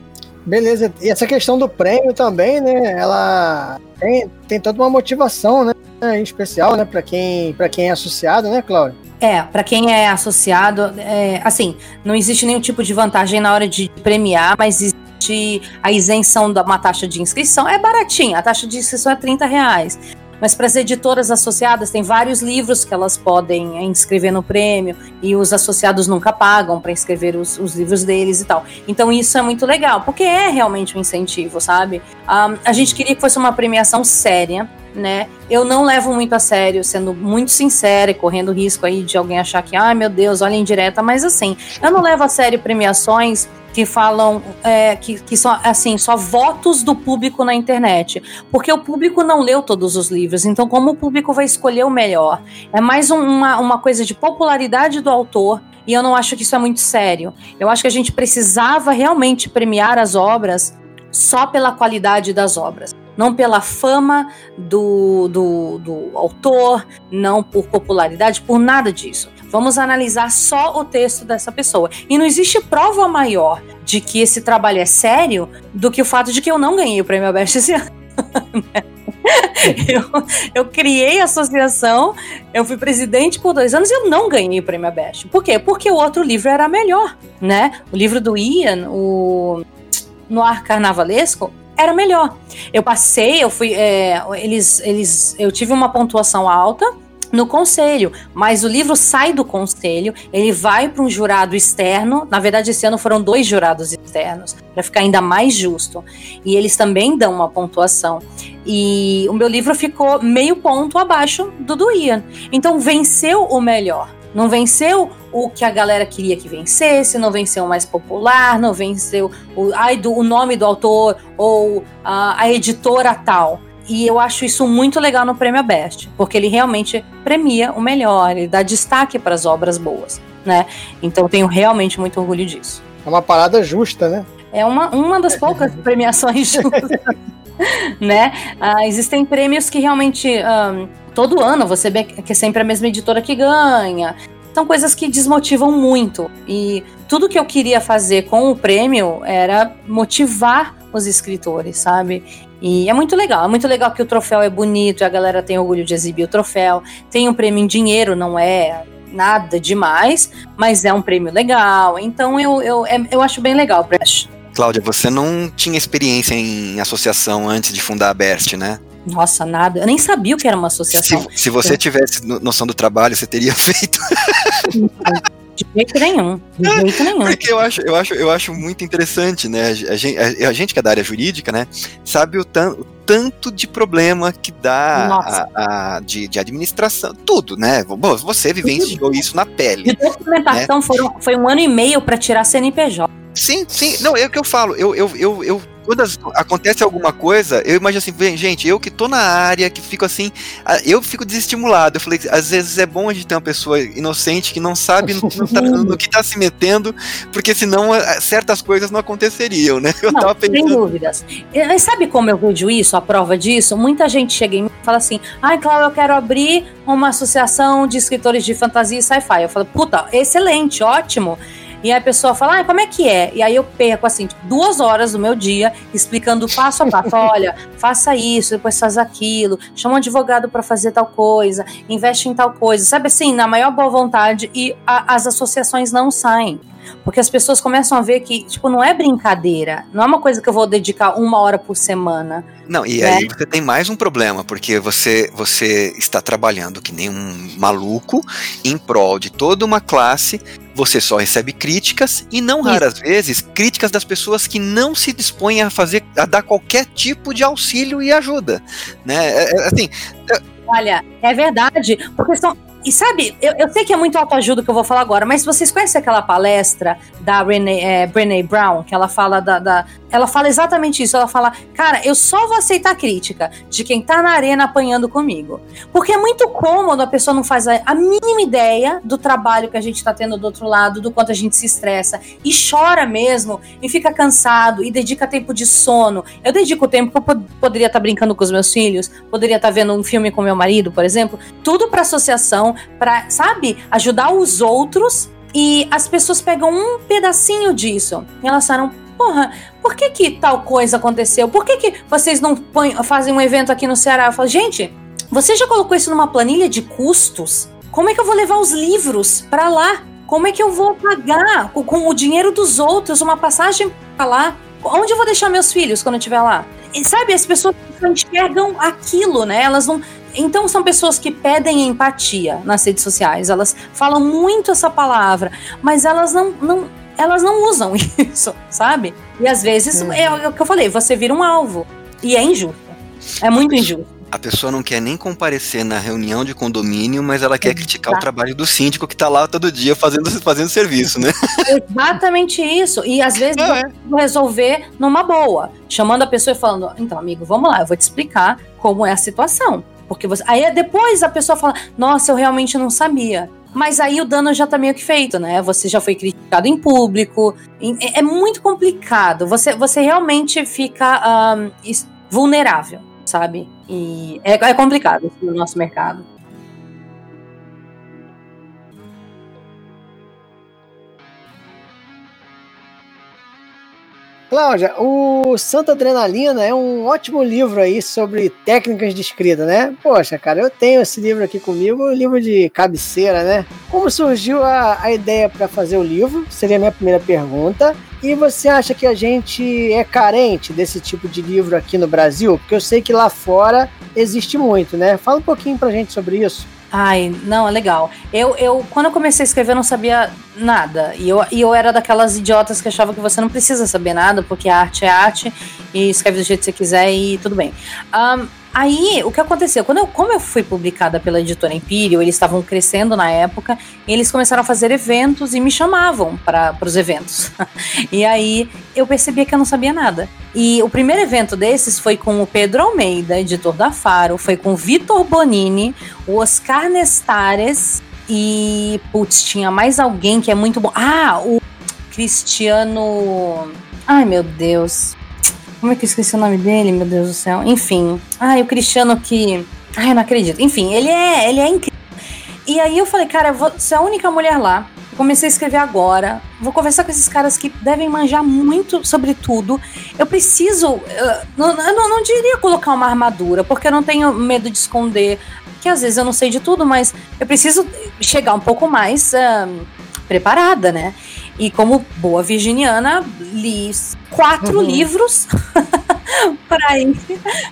Beleza, e essa questão do prêmio também, né? Ela tem, tem toda uma motivação, né? Em especial, né? Para quem, quem é associado, né, Cláudio?
É, para quem é associado, é, assim, não existe nenhum tipo de vantagem na hora de premiar, mas existe a isenção da uma taxa de inscrição. É baratinha, a taxa de inscrição é 30 reais. Mas para as editoras associadas, tem vários livros que elas podem inscrever no prêmio e os associados nunca pagam para inscrever os, os, livros deles e tal. Então isso é muito legal, porque é realmente um incentivo, sabe? Um, a gente queria que fosse uma premiação séria, né? Eu não levo muito a sério, sendo muito sincera e correndo risco aí de alguém achar que, ai ah, meu Deus, olha indireta, mas assim, eu não levo a sério premiações que falam é, que, que são assim só votos do público na internet, porque o público não leu todos os livros, então como o público vai escolher o melhor? É mais um, uma, uma coisa de popularidade do autor e eu não acho que isso é muito sério. Eu acho que a gente precisava realmente premiar as obras só pela qualidade das obras não pela fama do, do, do, autor, não por popularidade, por nada disso. Vamos analisar só o texto dessa pessoa. E não existe prova maior de que esse trabalho é sério do que o fato de que eu não ganhei o prêmio Abest esse ano. eu, eu criei a associação, eu fui presidente por dois anos e eu não ganhei o prêmio Abest. Por quê? Porque o outro livro era melhor, né? O livro do Ian, o Noir Carnavalesco, era melhor. Eu passei, eu fui. É, eles, eles, eu tive uma pontuação alta no conselho, mas o livro sai do conselho, ele vai para um jurado externo. Na verdade, esse ano foram dois jurados externos, para ficar ainda mais justo. E eles também dão uma pontuação. E o meu livro ficou meio ponto abaixo do do Ian. Então venceu o melhor. Não venceu o que a galera queria que vencesse, não venceu o mais popular, não venceu o, ai, do, o nome do autor ou a, a editora tal. E eu acho isso muito legal no Prêmio Best, porque ele realmente premia o melhor, ele dá destaque para as obras boas, né? Então tenho realmente muito orgulho disso.
É uma parada justa, né?
É uma, uma das poucas premiações justas, né? Ah, existem prêmios que realmente um, todo ano você vê que é sempre a mesma editora que ganha. São coisas que desmotivam muito. E tudo que eu queria fazer com o prêmio era motivar os escritores, sabe? E é muito legal, é muito legal que o troféu é bonito e a galera tem orgulho de exibir o troféu. Tem um prêmio em dinheiro, não é nada demais, mas é um prêmio legal. Então eu, eu, é, eu acho bem legal, Brecht.
Cláudia, você não tinha experiência em associação antes de fundar a Best, né?
Nossa, nada. Eu nem sabia o que era uma associação.
Se, se você tivesse noção do trabalho, você teria feito.
De jeito nenhum. De jeito nenhum.
Porque eu acho, eu acho, eu acho muito interessante, né? A gente, a, a gente que é da área jurídica, né? Sabe o, tan, o tanto de problema que dá a, a, de, de administração, tudo, né? Bom, você vivenciou isso na pele.
De documentação né? foram, foi um ano e meio para tirar CNPJ.
Sim, sim. Não, é o que eu falo. Eu, eu, eu, eu quando acontece alguma coisa, eu imagino assim, gente, eu que tô na área, que fico assim, eu fico desestimulado. Eu falei, às vezes é bom a gente ter uma pessoa inocente que não sabe no, no, tá, no que tá se metendo, porque senão certas coisas não aconteceriam, né?
Eu não, tava pensando. Sem dúvidas. E, sabe como eu vejo isso, a prova disso? Muita gente chega em mim e fala assim: ai, Cláudio, eu quero abrir uma associação de escritores de fantasia e sci-fi. Eu falo, puta, excelente, ótimo. E aí a pessoa fala, ah, como é que é? E aí eu perco, assim, tipo, duas horas do meu dia explicando passo a passo. Olha, faça isso, depois faz aquilo, chama um advogado para fazer tal coisa, investe em tal coisa. Sabe assim, na maior boa vontade e a, as associações não saem. Porque as pessoas começam a ver que, tipo, não é brincadeira. Não é uma coisa que eu vou dedicar uma hora por semana.
Não, e né? aí você tem mais um problema, porque você, você está trabalhando que nem um maluco em prol de toda uma classe. Você só recebe críticas e não raras vezes críticas das pessoas que não se dispõem a fazer, a dar qualquer tipo de auxílio e ajuda, né? É, é, assim,
é Olha, é verdade, porque são, e sabe, eu, eu, sei que é muito autoajuda que eu vou falar agora, mas vocês conhecem aquela palestra da Brené, é, Brené Brown, que ela fala da, da, Ela fala exatamente isso. Ela fala, cara, eu só vou aceitar crítica de quem tá na arena apanhando comigo. Porque é muito cômodo, a pessoa não faz a, a mínima ideia do trabalho que a gente tá tendo do outro lado, do quanto a gente se estressa. E chora mesmo, e fica cansado, e dedica tempo de sono. Eu dedico tempo que eu poderia estar tá brincando com os meus filhos, poderia estar tá vendo um filme com meu marido, por exemplo. Tudo pra associação para, sabe, ajudar os outros e as pessoas pegam um pedacinho disso. E elas falam, porra, por que que tal coisa aconteceu? Por que que vocês não põem, fazem um evento aqui no Ceará? Eu falo, gente, você já colocou isso numa planilha de custos? Como é que eu vou levar os livros para lá? Como é que eu vou pagar com o dinheiro dos outros uma passagem para lá? Onde eu vou deixar meus filhos quando eu estiver lá? E sabe, as pessoas enxergam aquilo, né? Elas não, então são pessoas que pedem empatia nas redes sociais. Elas falam muito essa palavra, mas elas não, não elas não usam isso, sabe? E às vezes é, é o que eu falei, você vira um alvo e é injusto. É muito injusto.
A pessoa não quer nem comparecer na reunião de condomínio, mas ela quer criticar o trabalho do síndico que está lá todo dia fazendo, fazendo serviço, né?
Exatamente isso. E às vezes é. resolver numa boa, chamando a pessoa e falando: então, amigo, vamos lá, eu vou te explicar como é a situação. Porque você. Aí depois a pessoa fala, nossa, eu realmente não sabia. Mas aí o dano já tá meio que feito, né? Você já foi criticado em público. É, é muito complicado. Você, você realmente fica um, vulnerável, sabe? E é, é complicado no nosso mercado.
Cláudia, o Santa Adrenalina é um ótimo livro aí sobre técnicas de escrita, né? Poxa, cara, eu tenho esse livro aqui comigo, um livro de cabeceira, né? Como surgiu a, a ideia para fazer o livro? Seria a minha primeira pergunta. E você acha que a gente é carente desse tipo de livro aqui no Brasil? Porque eu sei que lá fora existe muito, né? Fala um pouquinho pra gente sobre isso.
Ai, não, é legal. Eu, eu, quando eu comecei a escrever, eu não sabia nada. E eu, e eu era daquelas idiotas que achavam que você não precisa saber nada, porque a arte é arte, e escreve do jeito que você quiser e tudo bem. Um, Aí, o que aconteceu? Quando eu, como eu fui publicada pela editora Imperial, eles estavam crescendo na época, eles começaram a fazer eventos e me chamavam para os eventos. e aí eu percebia que eu não sabia nada. E o primeiro evento desses foi com o Pedro Almeida, editor da Faro, foi com o Vitor Bonini, o Oscar Nestares e, putz, tinha mais alguém que é muito bom. Ah, o Cristiano. Ai, meu Deus. Como é que eu esqueci o nome dele, meu Deus do céu? Enfim. Ai, o Cristiano que. Ai, eu não acredito. Enfim, ele é, ele é incrível. E aí eu falei, cara, você é a única mulher lá. comecei a escrever agora. Vou conversar com esses caras que devem manjar muito sobre tudo. Eu preciso. Não, eu não, não diria colocar uma armadura, porque eu não tenho medo de esconder. Que às vezes eu não sei de tudo, mas eu preciso chegar um pouco mais uh, preparada, né? E como boa virginiana, li quatro uhum. livros para ir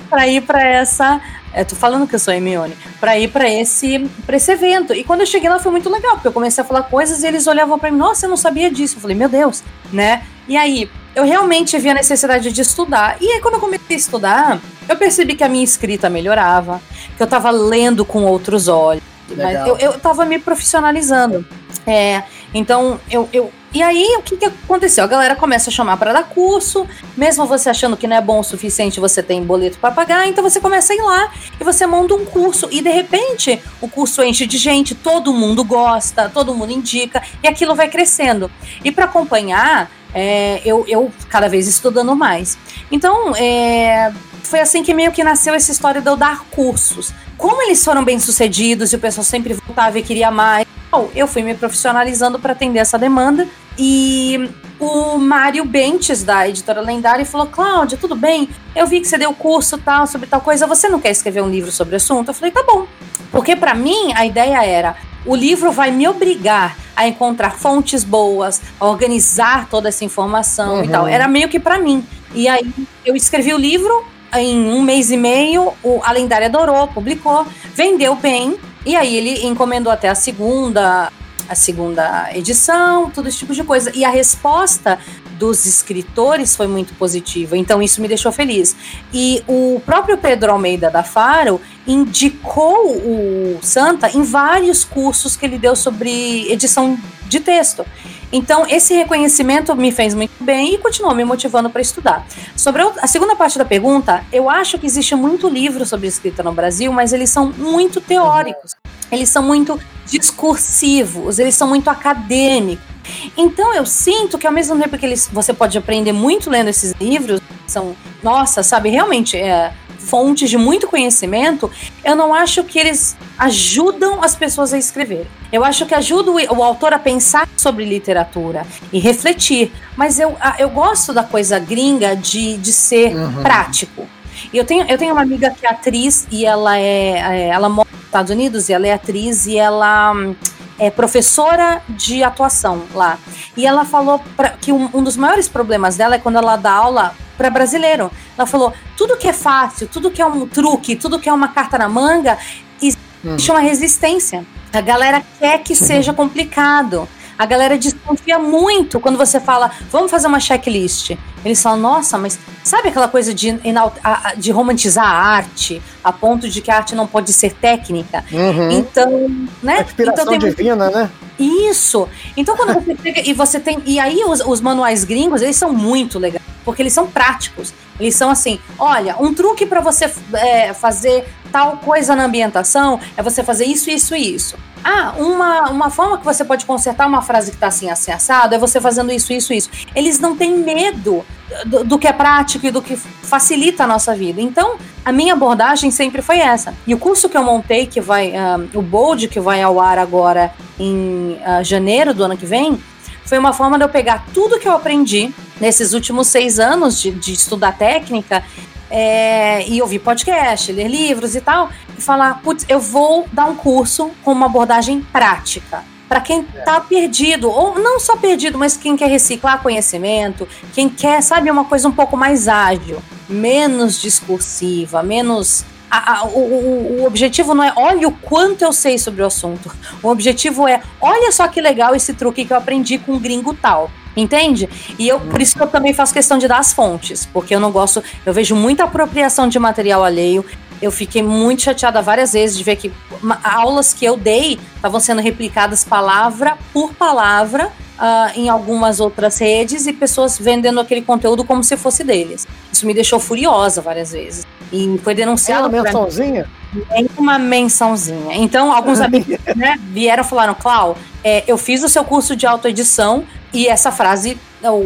para ir para essa eu tô falando que eu sou Hermione, para ir para esse, pra esse evento. E quando eu cheguei lá foi muito legal, porque eu comecei a falar coisas e eles olhavam para mim, nossa, eu não sabia disso. Eu falei, meu Deus, né? E aí, eu realmente vi a necessidade de estudar. E aí, quando eu comecei a estudar, eu percebi que a minha escrita melhorava, que eu tava lendo com outros olhos. Mas eu, eu tava me profissionalizando. É, então, eu, eu e aí, o que, que aconteceu? A galera começa a chamar para dar curso, mesmo você achando que não é bom o suficiente, você tem boleto para pagar, então você começa a ir lá e você monta um curso e de repente o curso enche de gente, todo mundo gosta, todo mundo indica e aquilo vai crescendo. E para acompanhar, é, eu, eu cada vez estudando mais. Então, é, foi assim que meio que nasceu essa história de eu dar cursos. Como eles foram bem sucedidos e o pessoal sempre voltava e queria mais, eu fui me profissionalizando para atender essa demanda e o Mário Bentes, da editora Lendária, falou: Cláudia, tudo bem? Eu vi que você deu curso tal sobre tal coisa. Você não quer escrever um livro sobre o assunto? Eu falei: tá bom. Porque para mim a ideia era: o livro vai me obrigar a encontrar fontes boas, a organizar toda essa informação uhum. e tal. Era meio que para mim. E aí eu escrevi o livro. Em um mês e meio, o, a Lendária adorou, publicou, vendeu bem, e aí ele encomendou até a segunda, a segunda edição, todo esse tipo de coisa. E a resposta dos escritores foi muito positiva, então isso me deixou feliz. E o próprio Pedro Almeida da Faro indicou o Santa em vários cursos que ele deu sobre edição de texto. Então, esse reconhecimento me fez muito bem e continuou me motivando para estudar. Sobre a segunda parte da pergunta, eu acho que existe muito livro sobre escrita no Brasil, mas eles são muito teóricos. Eles são muito discursivos, eles são muito acadêmicos. Então eu sinto que ao mesmo tempo que eles, você pode aprender muito lendo esses livros, são, nossa, sabe, realmente é, fontes de muito conhecimento, eu não acho que eles ajudam as pessoas a escrever. Eu acho que ajuda o, o autor a pensar sobre literatura e refletir. Mas eu, eu gosto da coisa gringa de, de ser uhum. prático. Eu tenho, eu tenho uma amiga que é atriz e ela é, é ela mora Estados Unidos e ela é atriz e ela é professora de atuação lá. E ela falou pra, que um, um, dos maiores problemas dela é quando ela dá aula para brasileiro. Ela falou: tudo que é fácil, tudo que é um truque, tudo que é uma carta na manga, existe hum. uma resistência. A galera quer que seja complicado. A galera desconfia muito quando você fala, vamos fazer uma checklist. Eles falam, nossa, mas sabe aquela coisa de, de romantizar a arte, a ponto de que a arte não pode ser técnica?
Uhum.
Então, né?
A inspiração
então,
tem divina, né?
Isso. Então, quando você pega e você tem. E aí, os, os manuais gringos, eles são muito legais, porque eles são práticos. Eles são assim: olha, um truque para você é, fazer tal coisa na ambientação é você fazer isso, isso e isso. Ah, uma, uma forma que você pode consertar uma frase que está assim, assim, assado, é você fazendo isso, isso, isso. Eles não têm medo do, do, que é prático e do que facilita a nossa vida. Então, a minha abordagem sempre foi essa. E o curso que eu montei, que vai, uh, o Bold, que vai ao ar agora em uh, janeiro do ano que vem, foi uma forma de eu pegar tudo que eu aprendi nesses últimos seis anos de, de estudar técnica é, e ouvir podcast, ler livros e tal, falar, putz, eu vou dar um curso com uma abordagem prática. Para quem está perdido, ou não só perdido, mas quem quer reciclar conhecimento, quem quer, sabe, uma coisa um pouco mais ágil, menos discursiva, menos a, a, o, o, objetivo não é olha o quanto eu sei sobre o assunto. O objetivo é olha só que legal esse truque que eu aprendi com um gringo tal. Entende? E eu, por isso que eu também faço questão de dar as fontes, porque eu não gosto, eu vejo muita apropriação de material alheio. Eu fiquei muito chateada várias vezes de ver que aulas que eu dei estavam sendo replicadas palavra por palavra uh, em algumas outras redes e pessoas vendendo aquele conteúdo como se fosse deles. Isso me deixou furiosa várias vezes. E foi denunciado.
Uma mençãozinha?
Em uma mençãozinha. Então, alguns amigos né, vieram e falaram: Clau, é, eu fiz o seu curso de autoedição e essa frase,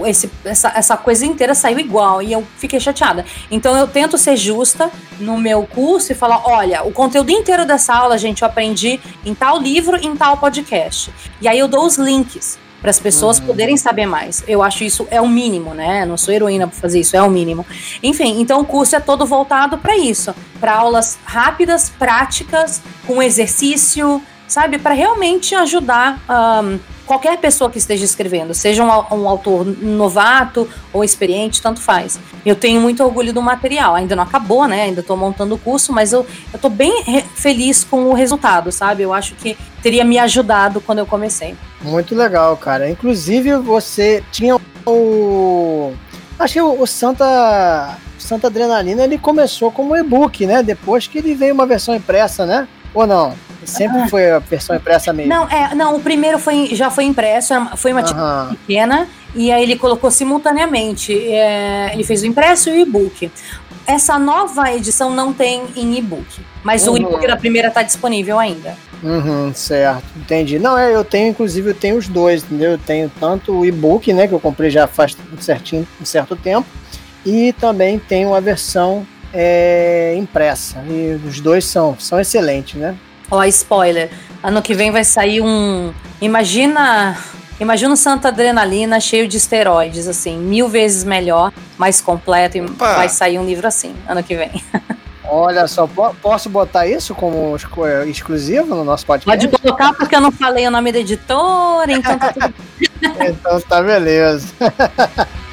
esse, essa, essa coisa inteira saiu igual e eu fiquei chateada. Então eu tento ser justa no meu curso e falar: olha, o conteúdo inteiro dessa aula, gente, eu aprendi em tal livro, em tal podcast. E aí eu dou os links para as pessoas uhum. poderem saber mais. Eu acho isso é o mínimo, né? Não sou heroína para fazer isso, é o mínimo. Enfim, então o curso é todo voltado para isso, para aulas rápidas, práticas, com exercício, sabe, para realmente ajudar um, qualquer pessoa que esteja escrevendo, seja um, um, autor novato ou experiente, tanto faz. Eu tenho muito orgulho do material, ainda não acabou, né? Ainda estou montando o curso, mas eu, estou bem feliz com o resultado, sabe? Eu acho que teria me ajudado quando eu comecei.
Muito legal, cara. Inclusive, você tinha o. Acho que o, Santa. Santa Adrenalina ele começou como e-book, né? Depois que ele veio uma versão impressa, né? Ou não? Sempre ah. foi a versão impressa mesmo.
Não, é, não, o primeiro foi, já foi impresso, foi uma uhum. pequena, e aí ele colocou simultaneamente. É, ele fez o impresso e o e-book. Essa nova edição não tem em e-book, mas uhum. o e-book da primeira está disponível ainda.
Uhum, certo, entendi. Não, é, eu tenho, inclusive, eu tenho os dois, entendeu? Eu tenho tanto o e-book, né, que eu comprei já faz um certinho, um certo tempo, e também tenho a versão é, impressa. E os dois são, são excelentes, né?
Ó, spoiler. Ano que vem vai sair um. Imagina. Imagina um Santa Adrenalina cheio de esteroides, assim, mil vezes melhor, mais completo, e Opa. vai sair um livro assim, ano que vem.
Olha só, posso botar isso como exclusivo no nosso podcast?
Pode colocar porque eu não falei o nome da editora, então tá tudo...
então tá beleza.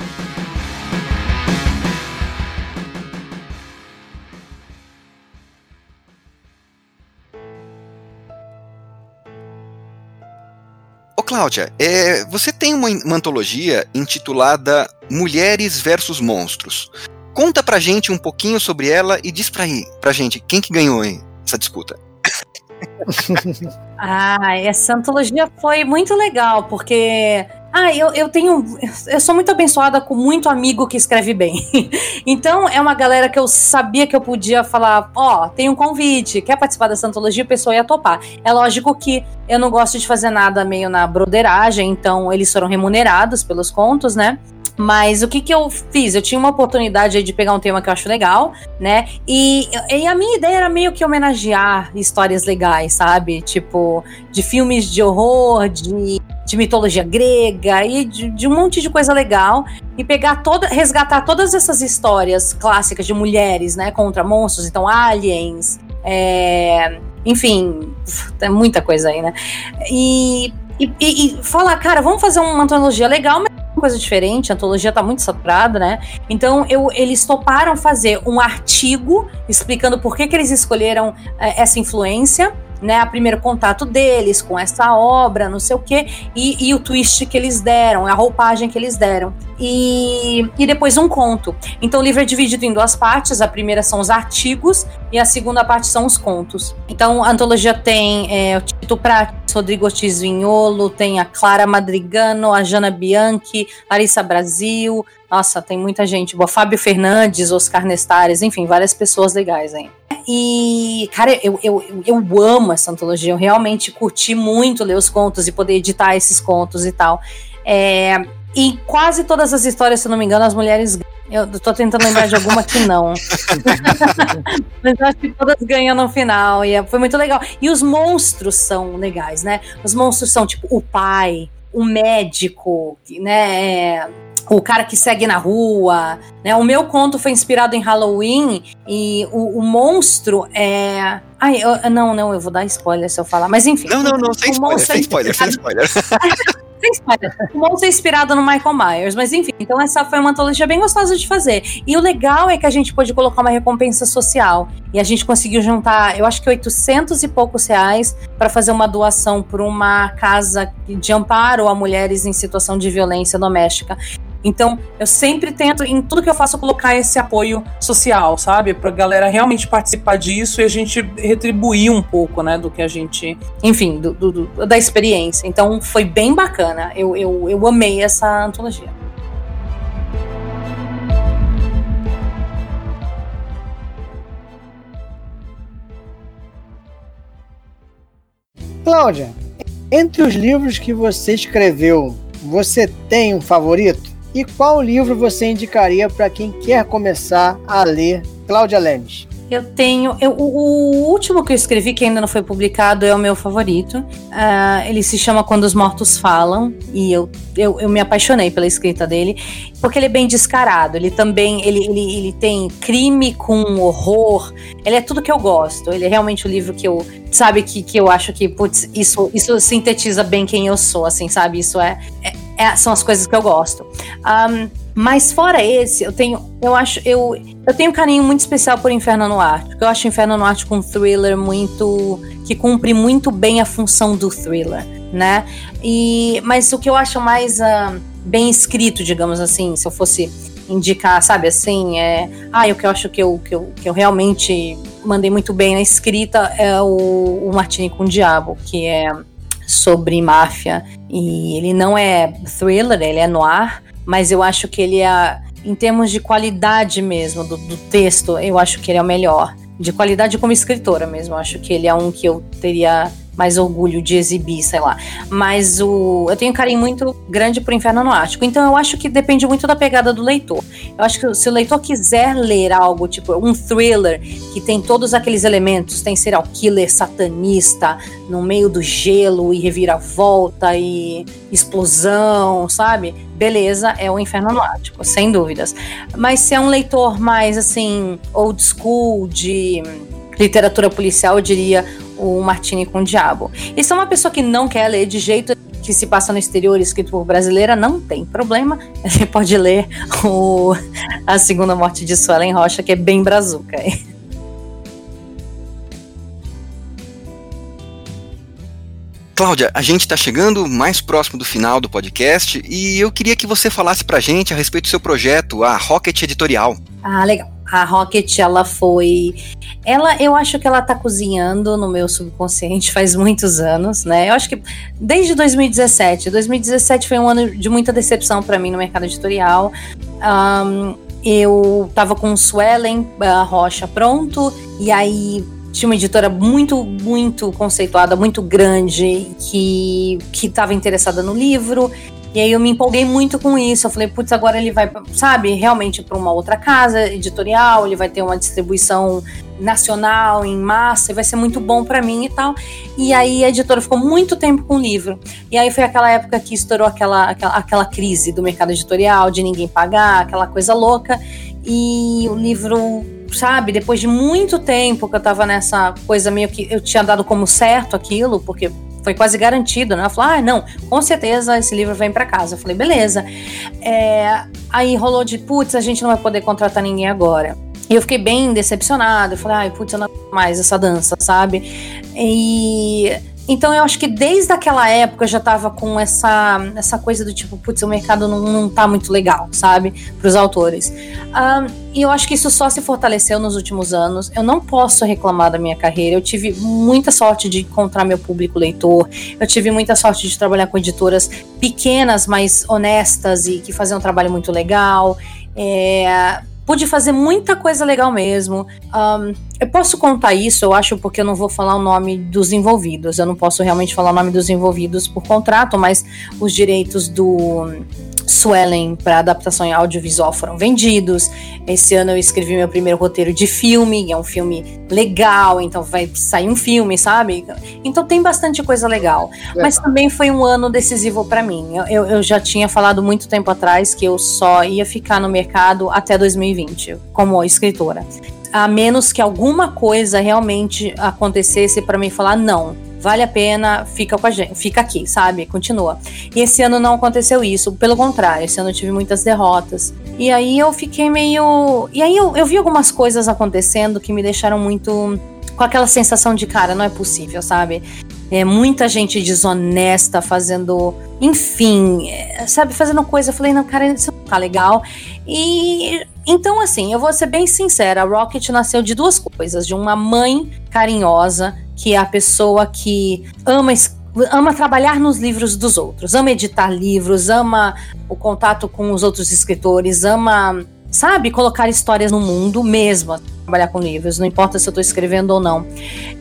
Cláudia, é, você tem uma, uma antologia intitulada Mulheres versus Monstros. Conta pra gente um pouquinho sobre ela e diz pra, pra gente quem que ganhou hein, essa disputa.
ah, essa antologia foi muito legal, porque ah, eu, eu tenho. Eu sou muito abençoada com muito amigo que escreve bem. então, é uma galera que eu sabia que eu podia falar: ó, oh, tem um convite, quer participar dessa antologia? A pessoa ia topar. É lógico que eu não gosto de fazer nada meio na broderagem, então eles foram remunerados pelos contos, né? Mas o que que eu fiz? Eu tinha uma oportunidade de pegar um tema que eu acho legal, né? E, e a minha ideia era meio que homenagear histórias legais, sabe? Tipo, de filmes de horror, de, de mitologia grega e de, de, um monte de coisa legal. E pegar toda, resgatar todas essas histórias clássicas de mulheres, né? Contra monstros, então aliens, é, enfim, tem muita coisa aí, né? E, e, e, falar, cara, vamos fazer uma antologia legal, mas coisa diferente, a antologia tá muito saturada, né? Então eu, eles toparam fazer um artigo explicando por que, que eles escolheram é, essa influência né, a primeiro contato deles com essa obra, não sei o quê, e, e, o twist que eles deram, a roupagem que eles deram. E, e depois um conto. Então o livro é dividido em duas partes. A primeira são os artigos e a segunda parte são os contos. Então a antologia tem é, o Tito Prates, Rodrigo Ortiz Vinholo, tem a Clara Madrigano, a Jana Bianchi, Larissa Brasil, nossa, tem muita gente boa. Fábio Fernandes, Oscar Nestares, enfim, várias pessoas legais aí. E, cara, eu, eu, eu amo essa antologia. Eu realmente curti muito ler os contos e poder editar esses contos e tal. É, e quase todas as histórias, se não me engano, as mulheres eu tô tentando lembrar de alguma que não. Mas eu acho que todas ganham no final. E é, foi muito legal. E os monstros são legais, né? Os monstros são tipo o pai, o médico, né? É, o cara que segue na rua, né? O meu conto foi inspirado em Halloween e o, o monstro é. Ai, eu, não, não, eu vou dar spoiler se eu falar, mas enfim.
Não, não, não, sem spoiler, monstro... sem spoiler, sem spoiler.
O monstro é inspirado no Michael Myers, mas enfim, então essa foi uma antologia bem gostosa de fazer. E o legal é que a gente pôde colocar uma recompensa social. E a gente conseguiu juntar, eu acho que 800 e poucos reais para fazer uma doação para uma casa de amparo a mulheres em situação de violência doméstica. Então, eu sempre tento, em tudo que eu faço, colocar esse apoio social, sabe? Pra galera realmente participar disso e a gente retribuir um pouco, né, do que a gente. Enfim, do, do, do, da experiência. Então, foi bem bacana. Eu, eu, eu amei essa antologia.
Cláudia, entre os livros que você escreveu, você tem um favorito? E qual livro você indicaria para quem quer começar a ler Cláudia Lemes?
Eu tenho. Eu, o, último que eu escrevi, que ainda não foi publicado, é o meu favorito. Uh, ele se chama Quando os Mortos Falam. E eu, eu, eu, me apaixonei pela escrita dele, porque ele é bem descarado. Ele também ele, ele, ele tem crime com horror. Ele é tudo que eu gosto. Ele é realmente o livro que eu. Sabe, que, que eu acho que, putz, isso, isso sintetiza bem quem eu sou, assim, sabe? Isso é, é é, são as coisas que eu gosto. Um, mas fora esse, eu tenho, eu acho, eu, eu tenho um carinho muito especial por Inferno no Ártico. Eu acho Inferno no Ártico um thriller muito que cumpre muito bem a função do thriller, né? E mas o que eu acho mais uh, bem escrito, digamos assim, se eu fosse indicar, sabe, assim, é, ah, o que eu acho que eu, que eu, que eu realmente mandei muito bem na escrita é o, o Martini com o Diabo, que é sobre máfia. E ele não é thriller, ele é noir, mas eu acho que ele é, em termos de qualidade mesmo do, do texto, eu acho que ele é o melhor. De qualidade como escritora mesmo, eu acho que ele é um que eu teria mais orgulho de exibir, sei lá. Mas o eu tenho um carinho muito grande por Inferno no Ártico. Então eu acho que depende muito da pegada do leitor. Eu acho que se o leitor quiser ler algo, tipo um thriller, que tem todos aqueles elementos, tem serial killer satanista no meio do gelo e reviravolta e explosão, sabe? Beleza, é o Inferno no Ártico, sem dúvidas. Mas se é um leitor mais assim, old school, de literatura policial, eu diria o Martini com o Diabo. E se é uma pessoa que não quer ler de jeito que se passa no exterior escrito por brasileira, não tem problema. Você pode ler o A Segunda Morte de Suelen Rocha, que é bem brazuca.
Cláudia, a gente está chegando mais próximo do final do podcast e eu queria que você falasse para a gente a respeito do seu projeto, a Rocket Editorial.
Ah, legal. A Rocket, ela foi. Ela, eu acho que ela tá cozinhando no meu subconsciente faz muitos anos, né? Eu acho que desde 2017. 2017 foi um ano de muita decepção para mim no mercado editorial. Um, eu tava com o Swellen a Rocha pronto, e aí tinha uma editora muito, muito conceituada, muito grande, que estava interessada no livro. E aí eu me empolguei muito com isso. Eu falei, putz, agora ele vai, sabe, realmente para uma outra casa editorial, ele vai ter uma distribuição nacional em massa e vai ser muito bom para mim e tal. E aí a editora ficou muito tempo com o livro. E aí foi aquela época que estourou aquela, aquela, aquela crise do mercado editorial, de ninguém pagar, aquela coisa louca. E o livro sabe, depois de muito tempo que eu tava nessa coisa meio que eu tinha dado como certo aquilo, porque foi quase garantido, né? Ela falou: ah, não, com certeza esse livro vem para casa. Eu falei: beleza. É, aí rolou de: putz, a gente não vai poder contratar ninguém agora. E eu fiquei bem decepcionada. Eu falei: ai, putz, eu não mais essa dança, sabe? E então eu acho que desde aquela época eu já tava com essa, essa coisa do tipo, putz, o mercado não, não tá muito legal, sabe? Para os autores. Um, e eu acho que isso só se fortaleceu nos últimos anos. Eu não posso reclamar da minha carreira. Eu tive muita sorte de encontrar meu público leitor. Eu tive muita sorte de trabalhar com editoras pequenas, mas honestas e que faziam um trabalho muito legal. É, pude fazer muita coisa legal mesmo. Um, eu posso contar isso, eu acho, porque eu não vou falar o nome dos envolvidos. Eu não posso realmente falar o nome dos envolvidos por contrato, mas os direitos do Swellen para adaptação em audiovisual foram vendidos. Esse ano eu escrevi meu primeiro roteiro de filme, é um filme legal, então vai sair um filme, sabe? Então tem bastante coisa legal. É. Mas também foi um ano decisivo para mim. Eu, eu, já tinha falado muito tempo atrás que eu só ia ficar no mercado até 2020 como escritora. A menos que alguma coisa realmente acontecesse para mim falar não vale a pena, fica com a gente, fica aqui, sabe? Continua. E esse ano não aconteceu isso, pelo contrário, esse ano eu tive muitas derrotas. E aí eu fiquei meio. E aí eu, eu vi algumas coisas acontecendo que me deixaram muito com aquela sensação de, cara, não é possível, sabe? É muita gente desonesta fazendo, enfim, é, sabe, fazendo coisa. Eu falei, não, cara, isso não tá legal. E então, assim, eu vou ser bem sincera: a Rocket nasceu de duas coisas: de uma mãe carinhosa que é a pessoa que ama ama trabalhar nos livros dos outros, ama editar livros, ama o contato com os outros escritores, ama, sabe, colocar histórias no mundo mesmo, trabalhar com livros, não importa se eu estou escrevendo ou não.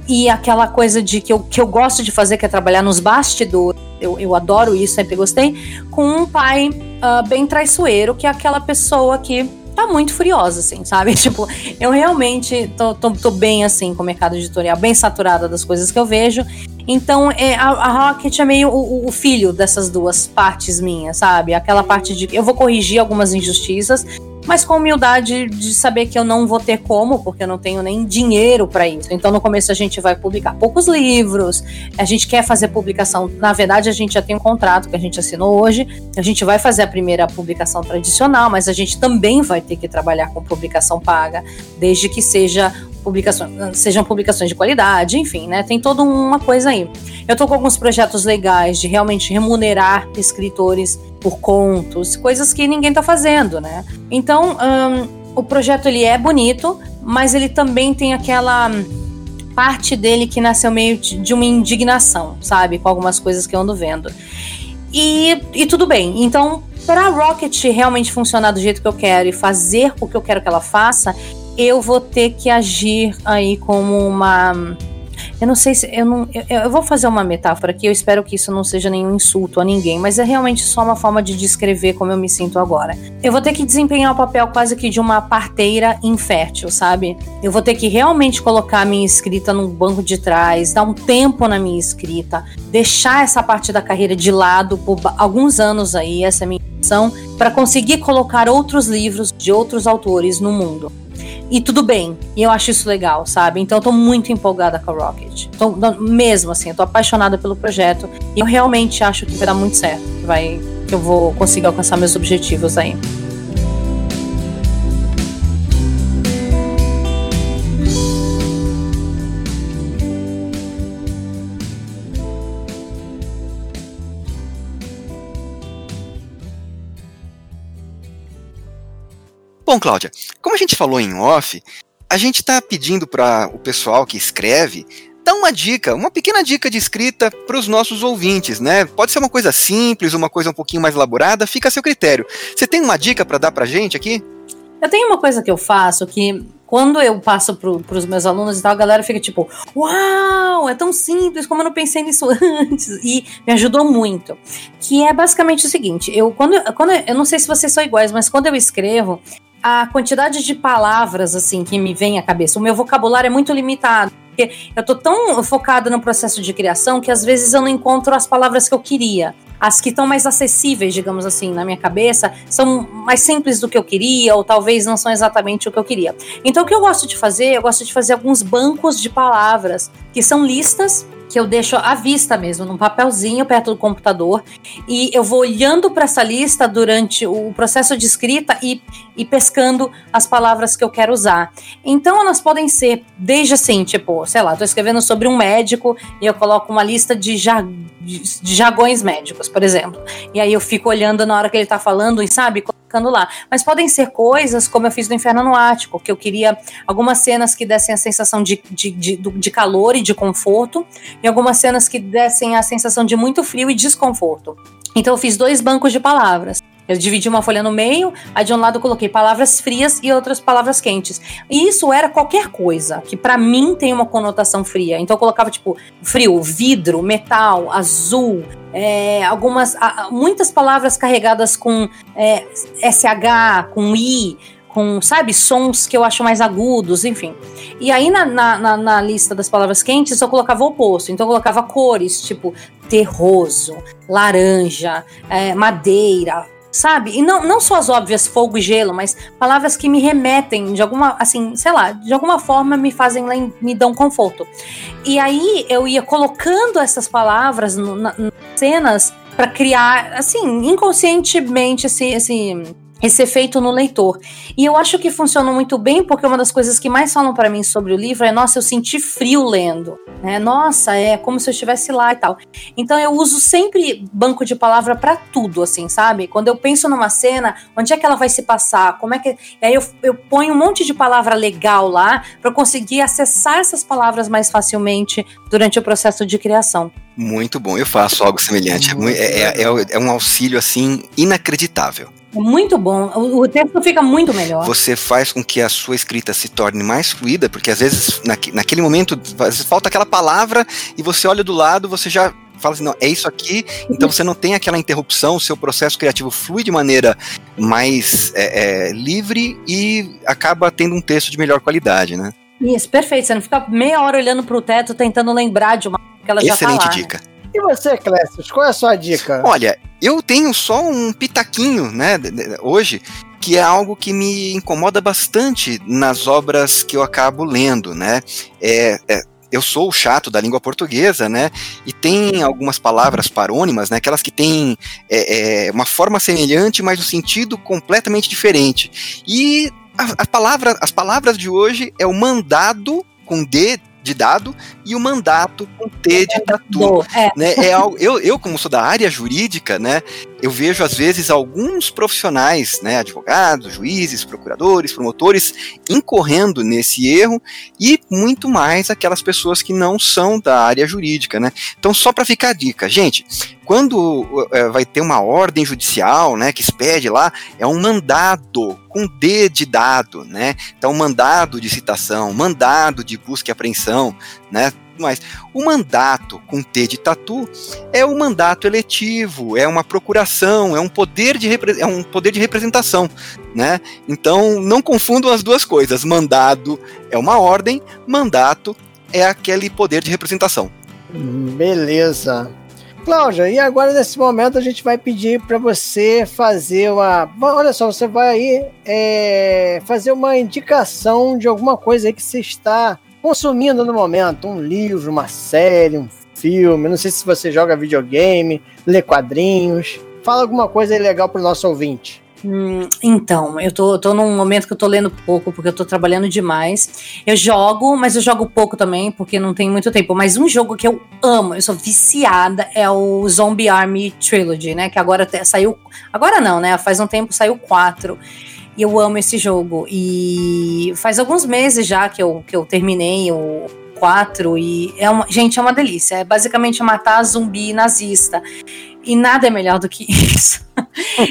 E aquela coisa de que eu, que eu gosto de fazer, que é trabalhar nos bastidores, eu, eu adoro isso, sempre gostei, com um pai uh, bem traiçoeiro, que é aquela pessoa que tá muito furiosa, assim, sabe? Tipo, eu realmente tô, tô, tô, bem, assim, com o mercado editorial, bem saturada das coisas que eu vejo. Então, é, a, a Rocket é meio o, o, filho dessas duas partes minhas, sabe? Aquela parte de. Eu vou corrigir algumas injustiças, mas com humildade de saber que eu não vou ter como, porque eu não tenho nem dinheiro para isso. Então, no começo, a gente vai publicar poucos livros, a gente quer fazer publicação. Na verdade, a gente já tem um contrato que a gente assinou hoje, a gente vai fazer a primeira publicação tradicional, mas a gente também vai ter que trabalhar com publicação paga, desde que seja publicações, sejam publicações de qualidade, enfim, né? Tem toda uma coisa aí. Eu tô com alguns projetos legais de realmente remunerar escritores por contos, coisas que ninguém tá fazendo, né? Então, um, o projeto ele é bonito, mas ele também tem aquela parte dele que nasceu meio de uma indignação, sabe? Com algumas coisas que eu ando vendo. E, e tudo bem. Então, para Rocket realmente funcionar do jeito que eu quero e fazer o que eu quero que ela faça, eu vou ter que agir aí como uma. Eu não sei se. Eu, não, eu, eu, vou fazer uma metáfora aqui, eu espero que isso não seja nenhum insulto a ninguém, mas é realmente só uma forma de descrever como eu me sinto agora. Eu vou ter que desempenhar o papel quase que de uma parteira infértil, sabe? Eu vou ter que realmente colocar a minha escrita no banco de trás, dar um tempo na minha escrita, deixar essa parte da carreira de lado por alguns anos aí, essa é a minha intenção, para conseguir colocar outros livros de outros autores no mundo. E tudo bem. E eu acho isso legal, sabe? Então eu tô muito empolgada com a Rocket. Tô, mesmo assim, eu tô apaixonada pelo projeto. E eu realmente acho que vai dar muito certo. Que, vai, que eu vou conseguir alcançar meus objetivos aí.
Bom, Cláudia, como a gente falou em off, a gente está pedindo para o pessoal que escreve dar uma dica, uma pequena dica de escrita para os nossos ouvintes, né? Pode ser uma coisa simples, uma coisa um pouquinho mais elaborada, fica a seu critério. Você tem uma dica para dar para gente aqui?
Eu tenho uma coisa que eu faço que quando eu passo para os meus alunos e tal, a galera fica tipo, uau, é tão simples, como eu não pensei nisso antes. E me ajudou muito. Que é basicamente o seguinte: eu, quando, quando eu não sei se vocês são iguais, mas quando eu escrevo, a quantidade de palavras assim que me vem à cabeça. O meu vocabulário é muito limitado. Porque eu tô tão focada no processo de criação que às vezes eu não encontro as palavras que eu queria. As que estão mais acessíveis, digamos assim, na minha cabeça, são mais simples do que eu queria, ou talvez não são exatamente o que eu queria. Então, o que eu gosto de fazer? Eu gosto de fazer alguns bancos de palavras, que são listas que eu deixo à vista mesmo, num papelzinho perto do computador, e eu vou olhando para essa lista durante o processo de escrita e, e pescando as palavras que eu quero usar. Então elas podem ser desde assim, tipo, sei lá, estou escrevendo sobre um médico e eu coloco uma lista de, jar, de, de jargões médicos, por exemplo. E aí eu fico olhando na hora que ele está falando e sabe, colocando lá. Mas podem ser coisas como eu fiz no Inferno no Ático, que eu queria algumas cenas que dessem a sensação de, de, de, de calor e de conforto, e algumas cenas que dessem a sensação de muito frio e desconforto. Então eu fiz dois bancos de palavras. Eu dividi uma folha no meio, aí de um lado eu coloquei palavras frias e outras palavras quentes. E isso era qualquer coisa que para mim tem uma conotação fria. Então eu colocava tipo frio, vidro, metal, azul, é, algumas, muitas palavras carregadas com é, SH, com I, com, sabe, sons que eu acho mais agudos, enfim. E aí na, na, na, lista das palavras quentes eu colocava o oposto. Então eu colocava cores, tipo terroso, laranja, é, madeira, sabe? E não, não só as óbvias fogo e gelo, mas palavras que me remetem de alguma, assim, sei lá, de alguma forma me fazem, me dão conforto. E aí eu ia colocando essas palavras no, na, nas cenas para criar, assim, inconscientemente esse, esse esse efeito no leitor. E eu acho que funciona muito bem porque uma das coisas que mais falam para mim sobre o livro é: nossa, eu senti frio lendo. Né? Nossa, é como se eu estivesse lá e tal. Então eu uso sempre banco de palavra para tudo, assim, sabe? Quando eu penso numa cena, onde é que ela vai se passar? Como é que. E aí eu, eu ponho um monte de palavra legal lá para conseguir acessar essas palavras mais facilmente durante o processo de criação.
Muito bom, eu faço algo semelhante. É, é, é, é um auxílio assim inacreditável.
É muito bom. O, o, texto fica muito melhor.
Você faz com que a sua escrita se torne mais fluida, porque às vezes na, naquele momento falta aquela palavra e você olha do lado, você já fala assim, não, é isso aqui, então você não tem aquela interrupção, o seu processo criativo flui de maneira mais é, é, livre e acaba tendo um texto de melhor qualidade, né?
Isso, perfeito. Você não fica meia hora olhando pro teto tentando lembrar de uma que ela
Excelente
já tá lá.
dica.
E você, Clécio, qual é a sua dica?
Olha, eu tenho só um pitaquinho, né, hoje, que é algo que me incomoda bastante nas obras que eu acabo lendo, né? É, é, eu sou o chato da língua portuguesa, né? E tem algumas palavras parônimas, né? Aquelas que têm é, é, uma forma semelhante, mas um sentido completamente diferente. E a, a palavra, as palavras de hoje é o mandado com D de dado e o mandato com T de tatu. É. Né? É algo, eu, eu, como sou da área jurídica, né, eu vejo às vezes alguns profissionais, né, advogados, juízes, procuradores, promotores, incorrendo nesse erro e muito mais aquelas pessoas que não são da área jurídica, né? Então, só para ficar a dica, gente, quando é, vai ter uma ordem judicial, né, que expede lá, é um mandado com D de dado, né? Então, mandado de citação, mandado de busca e apreensão, né? mais. O mandato com T de tatu é o mandato eletivo, é uma procuração, é um poder de, é um poder de representação, né? Então não confundam as duas coisas. Mandado é uma ordem, mandato é aquele poder de representação.
Beleza. Cláudia, e agora nesse momento a gente vai pedir para você fazer uma. Olha só, você vai aí é, fazer uma indicação de alguma coisa aí que você está consumindo no momento. Um livro, uma série, um filme. Não sei se você joga videogame, lê quadrinhos. Fala alguma coisa legal pro nosso ouvinte.
Hum, então, eu tô, tô num momento que eu tô lendo pouco, porque eu tô trabalhando demais. Eu jogo, mas eu jogo pouco também, porque não tem muito tempo. Mas um jogo que eu amo, eu sou viciada, é o Zombie Army Trilogy, né? Que agora saiu. Agora não, né? Faz um tempo saiu quatro. E eu amo esse jogo. E faz alguns meses já que eu, que eu terminei o 4 e é uma, gente, é uma delícia. É basicamente matar zumbi nazista. E nada é melhor do que isso.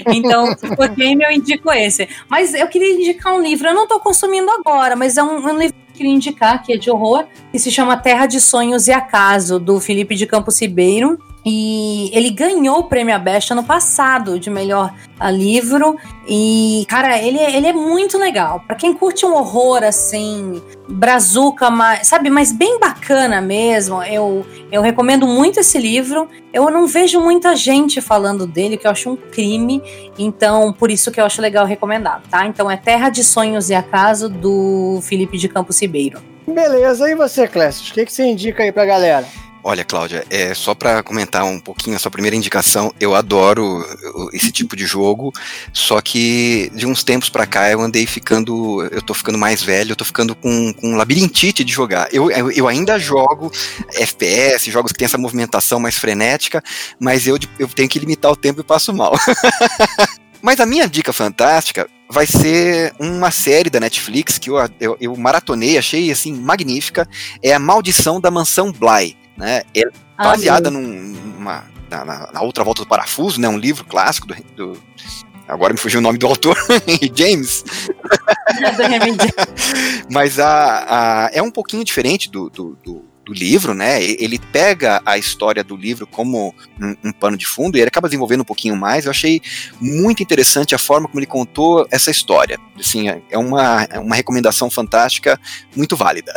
então, por game eu indico esse. Mas eu queria indicar um livro. Eu não estou consumindo agora, mas é um, um livro que eu queria indicar, que é de horror, que se chama Terra de Sonhos e Acaso, do Felipe de Campos Ribeiro. E ele ganhou o prêmio Abest ano passado de melhor ah, livro. E, cara, ele, é, ele é muito legal. Para quem curte um horror assim, brazuca, mas, sabe, mas bem bacana mesmo, eu, eu recomendo muito esse livro. Eu não vejo muita gente falando dele, que eu acho um crime. Então, por isso que eu acho legal recomendar, tá? Então é Terra de Sonhos e Acaso, do Felipe de Campos Ribeiro.
Beleza, e você, Clécio? O que, que você indica aí pra galera?
Olha, Cláudia, é só para comentar um pouquinho a sua primeira indicação, eu adoro esse tipo de jogo, só que de uns tempos para cá eu andei ficando, eu tô ficando mais velho, eu tô ficando com, com labirintite de jogar. Eu, eu, eu, ainda jogo FPS, jogos que tem essa movimentação mais frenética, mas eu, eu tenho que limitar o tempo e passo mal. mas a minha dica fantástica vai ser uma série da Netflix que eu, eu, eu maratonei, achei assim magnífica, é a Maldição da Mansão Bly né? É baseada ah, numa, na, na, outra volta do parafuso, né? Um livro clássico do, do agora me fugiu o nome do autor, James. Mas a, a, é um pouquinho diferente do, do, do, do, livro, né? Ele pega a história do livro como um, um, pano de fundo e ele acaba desenvolvendo um pouquinho mais. Eu achei muito interessante a forma como ele contou essa história. Assim, é uma, é uma recomendação fantástica, muito válida.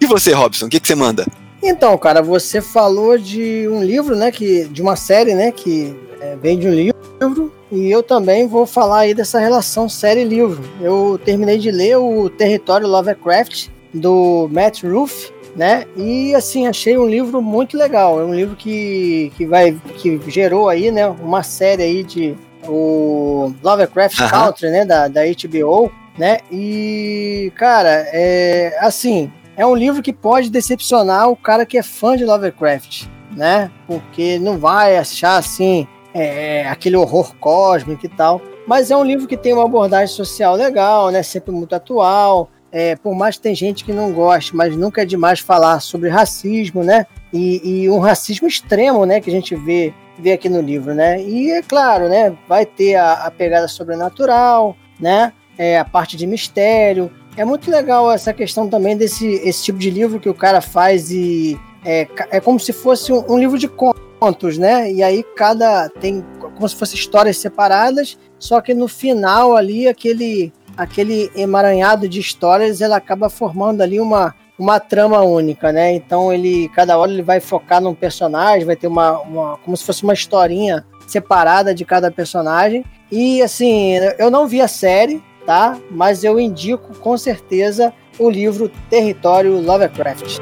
e você, Robson, o que, que você manda?
Então, cara, você falou de um livro, né, que de uma série, né, que é, vem de um livro e eu também vou falar aí dessa relação série-livro. Eu terminei de ler o Território Lovecraft do Matt Ruff, né? E assim achei um livro muito legal. É um livro que, que vai que gerou aí, né? Uma série aí de o Lovecraft uh -huh. Country, né? Da, da HBO, né? E cara, é assim é um livro que pode decepcionar o cara que é fã de Lovecraft, né? Porque não vai achar assim é, aquele horror cósmico e tal. Mas é um livro que tem uma abordagem social legal, né? Sempre muito atual. É, por mais que tem gente que não goste, mas nunca é demais falar sobre racismo, né? E, e, um racismo extremo, né? Que a gente vê, vê aqui no livro, né? E é claro, né? Vai ter a, a pegada sobrenatural, né? É, a parte de mistério. É muito legal essa questão também desse esse tipo de livro que o cara faz e é, é como se fosse um, um livro de contos, né? E aí cada tem como se fossem histórias separadas, só que no final ali aquele aquele emaranhado de histórias ele acaba formando ali uma uma trama única, né? Então ele cada hora ele vai focar num personagem, vai ter uma, uma como se fosse uma historinha separada de cada personagem. E assim, eu não vi a série, tá? Mas eu indico com certeza o livro Território Lovecraft.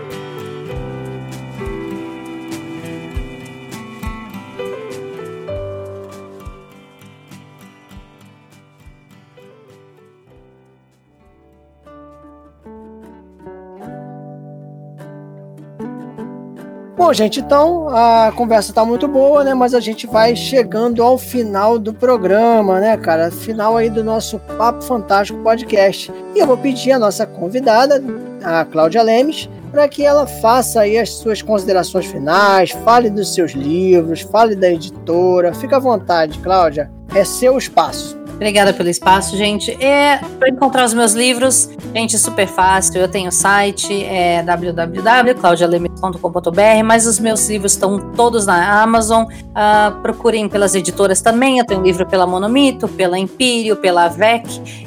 Bom, gente, então a conversa tá muito boa, né? Mas a gente vai chegando ao final do programa, né, cara? Final aí do nosso Papo Fantástico podcast. E eu vou pedir a nossa convidada, a Cláudia Lemes, para que ela faça aí as suas considerações finais, fale dos seus livros, fale da editora. Fica à vontade, Cláudia. É seu espaço.
Obrigada pelo espaço, gente. É, para encontrar os meus livros, gente, super fácil. Eu tenho o site, é www.claudialemes.com.br, mas os meus livros estão todos na Amazon. Uh, procurem pelas editoras também. Eu tenho livro pela Monomito, pela Empírio, pela VEC,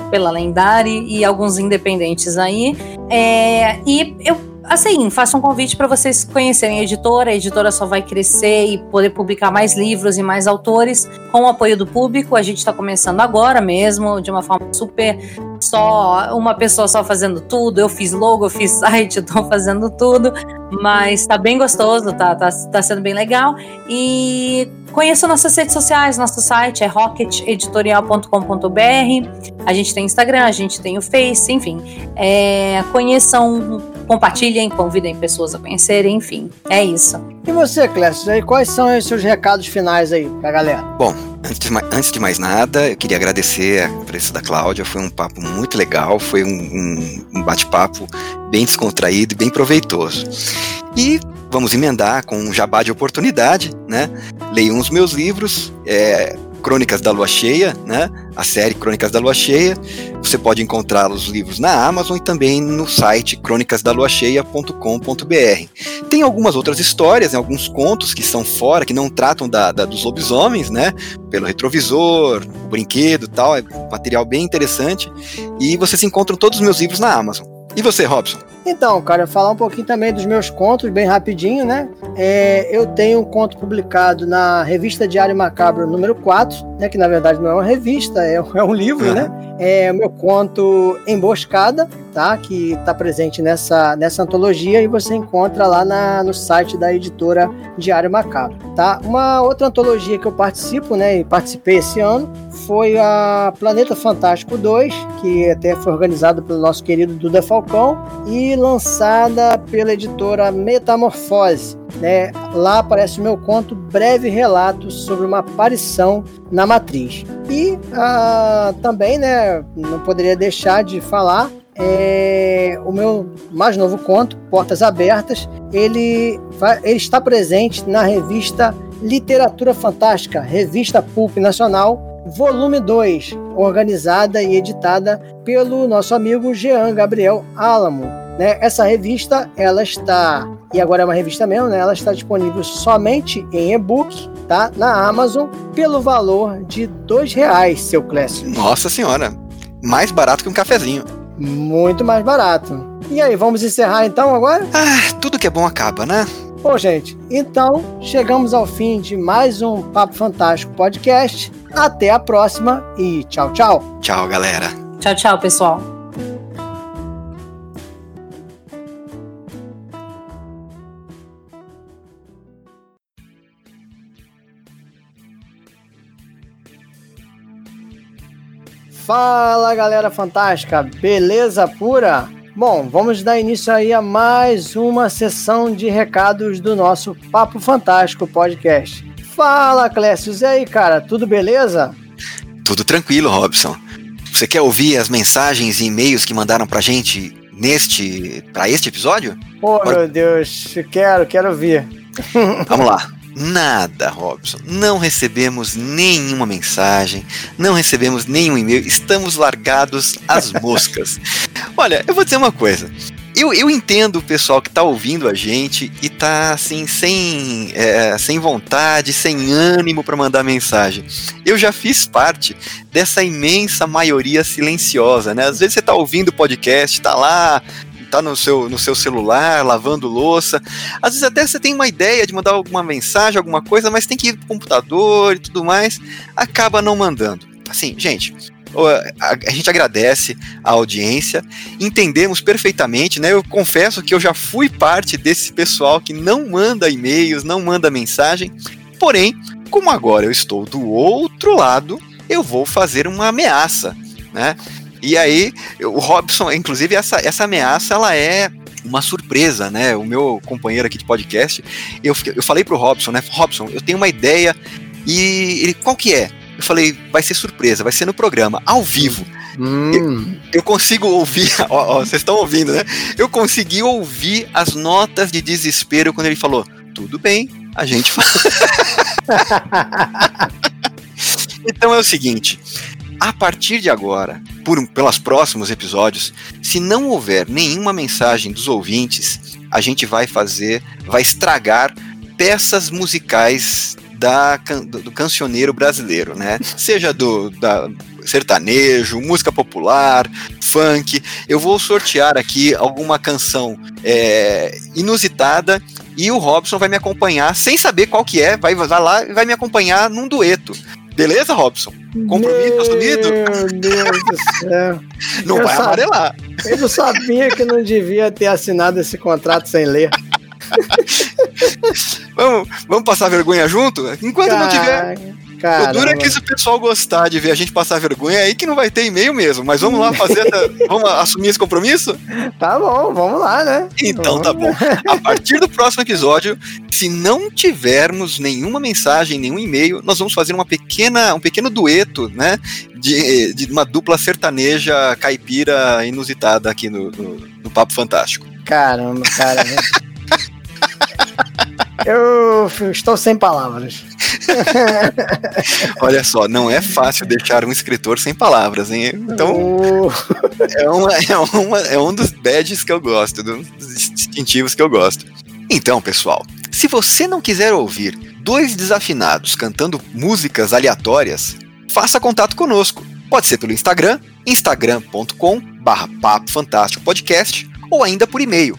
pela Lendari e alguns independentes aí. É, e eu assim, faço um convite para vocês conhecerem a editora. A editora só vai crescer e poder publicar mais livros e mais autores com o apoio do público. A gente está começando agora mesmo, de uma forma super só uma pessoa só fazendo tudo. Eu fiz logo, eu fiz site, estou fazendo tudo, mas está bem gostoso, tá, tá, tá sendo bem legal. E conheça nossas redes sociais, nosso site é rocketeditorial.com.br. A gente tem Instagram, a gente tem o Face, enfim. É, conheçam compartilhem, convidem pessoas a conhecerem, enfim, é isso.
E você, Clécio, aí quais são os seus recados finais aí pra galera?
Bom, antes de, mais, antes de mais nada, eu queria agradecer a presença da Cláudia, foi um papo muito legal, foi um, um, um bate-papo bem descontraído e bem proveitoso. E vamos emendar com um jabá de oportunidade, né? Leiam os meus livros, é, Crônicas da Lua Cheia, né? A série Crônicas da Lua Cheia. Você pode encontrar os livros na Amazon e também no site crônicasdaluacheia.com.br. Tem algumas outras histórias, né, alguns contos que são fora, que não tratam da, da, dos lobisomens, né? Pelo retrovisor, o brinquedo tal, é um material bem interessante. E vocês encontram todos os meus livros na Amazon. E você, Robson?
Então, cara, falar um pouquinho também dos meus contos, bem rapidinho, né? É, eu tenho um conto publicado na revista Diário Macabro número 4, né? Que na verdade não é uma revista, é, é um livro, né? É o meu conto Emboscada, tá? Que está presente nessa, nessa antologia e você encontra lá na, no site da editora Diário Macabro, tá? Uma outra antologia que eu participo, né? E participei esse ano foi a Planeta Fantástico 2, que até foi organizado pelo nosso querido Duda Falcão e lançada pela editora Metamorfose. Né? Lá aparece o meu conto Breve Relato sobre uma aparição na Matriz. E ah, também, né, não poderia deixar de falar é, o meu mais novo conto, Portas Abertas, ele, ele está presente na revista Literatura Fantástica, revista Pulp Nacional, volume 2, organizada e editada pelo nosso amigo Jean Gabriel Alamo. Né? Essa revista, ela está, e agora é uma revista mesmo, né? ela está disponível somente em e-book, tá? Na Amazon, pelo valor de dois reais, seu Clécio.
Nossa senhora, mais barato que um cafezinho.
Muito mais barato. E aí, vamos encerrar então agora?
Ah, tudo que é bom acaba, né?
Bom, gente, então chegamos ao fim de mais um Papo Fantástico podcast. Até a próxima e tchau, tchau.
Tchau, galera.
Tchau, tchau, pessoal.
Fala galera fantástica, beleza pura? Bom, vamos dar início aí a mais uma sessão de recados do nosso Papo Fantástico podcast. Fala Clécio, e aí cara, tudo beleza?
Tudo tranquilo, Robson. Você quer ouvir as mensagens e e-mails que mandaram pra gente neste para este episódio?
Oh meu Deus, quero, quero ouvir.
Vamos lá. Nada, Robson. Não recebemos nenhuma mensagem, não recebemos nenhum e-mail, estamos largados às moscas. Olha, eu vou dizer uma coisa. Eu, eu entendo o pessoal que tá ouvindo a gente e tá assim, sem, é, sem vontade, sem ânimo para mandar mensagem. Eu já fiz parte dessa imensa maioria silenciosa, né? Às vezes você tá ouvindo o podcast, tá lá tá no seu, no seu celular, lavando louça. Às vezes até você tem uma ideia de mandar alguma mensagem, alguma coisa, mas tem que ir pro computador e tudo mais, acaba não mandando. Assim, gente, a, gente agradece a audiência, entendemos perfeitamente, né? Eu confesso que eu já fui parte desse pessoal que não manda e-mails, não manda mensagem. Porém, como agora eu estou do outro lado, eu vou fazer uma ameaça, né? E aí, o Robson, inclusive, essa, essa ameaça, ela é uma surpresa, né? O meu companheiro aqui de podcast, eu, eu falei pro Robson, né? Robson, eu tenho uma ideia e ele, qual que é? Eu falei, vai ser surpresa, vai ser no programa, ao vivo. Hum. Eu, eu, consigo ouvir, ó, vocês estão ouvindo, né? Eu consegui ouvir as notas de desespero quando ele falou: tudo bem, a gente faz. então é o seguinte: a partir de agora, por, pelos próximos episódios, se não houver nenhuma mensagem dos ouvintes, a gente vai fazer, vai estragar peças musicais da, do, cancioneiro brasileiro, né? Seja do da sertanejo, música popular, funk. Eu vou sortear aqui alguma canção é, inusitada e o Robson vai me acompanhar sem saber qual que é, vai lá e vai me acompanhar num dueto. Beleza, Robson? Compromisso assumido?
Meu Deus do céu.
Não eu vai sabia, amarelar.
Eu não sabia que não devia ter assinado esse contrato sem ler.
vamos, vamos passar vergonha junto? Enquanto Car... não tiver. Caramba. O duro é que se o pessoal gostar de ver a gente passar vergonha, é aí que não vai ter e-mail mesmo. Mas vamos lá fazer. vamos assumir esse compromisso?
Tá bom, vamos lá, né?
Então tá bom. A partir do próximo episódio, se não tivermos nenhuma mensagem, nenhum e-mail, nós vamos fazer uma pequena, um pequeno dueto, né? De, de uma dupla sertaneja caipira inusitada aqui no, no, no Papo Fantástico.
Caramba, cara. Eu estou sem palavras.
Olha só, não é fácil deixar um escritor sem palavras, hein? Então, uh. é, uma, é, uma, é um dos badges que eu gosto, dos distintivos que eu gosto. Então, pessoal, se você não quiser ouvir dois desafinados cantando músicas aleatórias, faça contato conosco. Pode ser pelo Instagram, instagram.com barra Papo Fantástico Podcast, ou ainda por e-mail,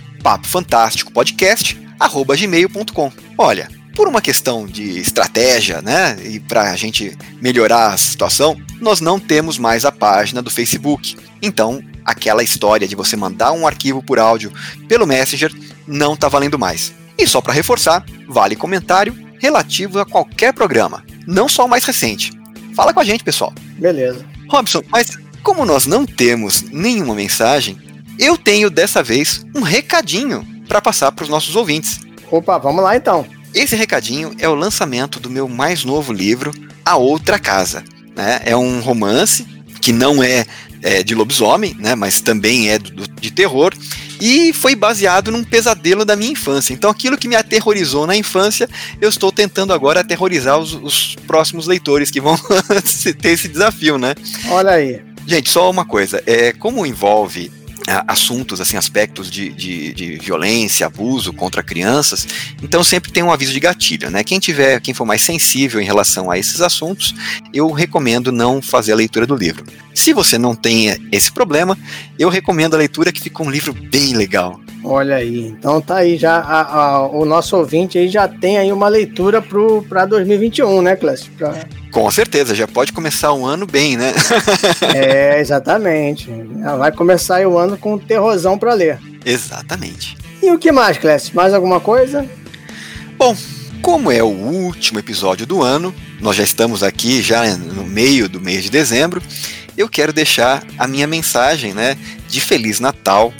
papofantásticopodcast.gmail.com. Olha, por uma questão de estratégia, né, e para a gente melhorar a situação, nós não temos mais a página do Facebook. Então, aquela história de você mandar um arquivo por áudio pelo Messenger não está valendo mais. E só para reforçar, vale comentário relativo a qualquer programa, não só o mais recente. Fala com a gente, pessoal.
Beleza.
Robson, mas como nós não temos nenhuma mensagem, eu tenho dessa vez um recadinho para passar para os nossos ouvintes.
Opa, vamos lá então.
Esse recadinho é o lançamento do meu mais novo livro, A Outra Casa. Né? É um romance que não é, é de lobisomem, né? mas também é do, de terror, e foi baseado num pesadelo da minha infância. Então, aquilo que me aterrorizou na infância, eu estou tentando agora aterrorizar os, os próximos leitores que vão ter esse desafio, né?
Olha aí.
Gente, só uma coisa: é como envolve assuntos, assim, aspectos de, de, de, violência, abuso contra crianças. Então sempre tem um aviso de gatilho, né? Quem tiver, quem for mais sensível em relação a esses assuntos, eu recomendo não fazer a leitura do livro. Se você não tem esse problema, eu recomendo a leitura que fica um livro bem legal.
Olha aí, então tá aí já a, a, o nosso ouvinte aí já tem aí uma leitura para 2021, né, Clássico? Pra...
Com certeza, já pode começar o ano bem, né?
é, exatamente. Já vai começar o ano com um terrorzão para ler.
Exatamente.
E o que mais, Clécio? Mais alguma coisa?
Bom, como é o último episódio do ano, nós já estamos aqui já no meio do mês de dezembro, eu quero deixar a minha mensagem, né, de feliz Natal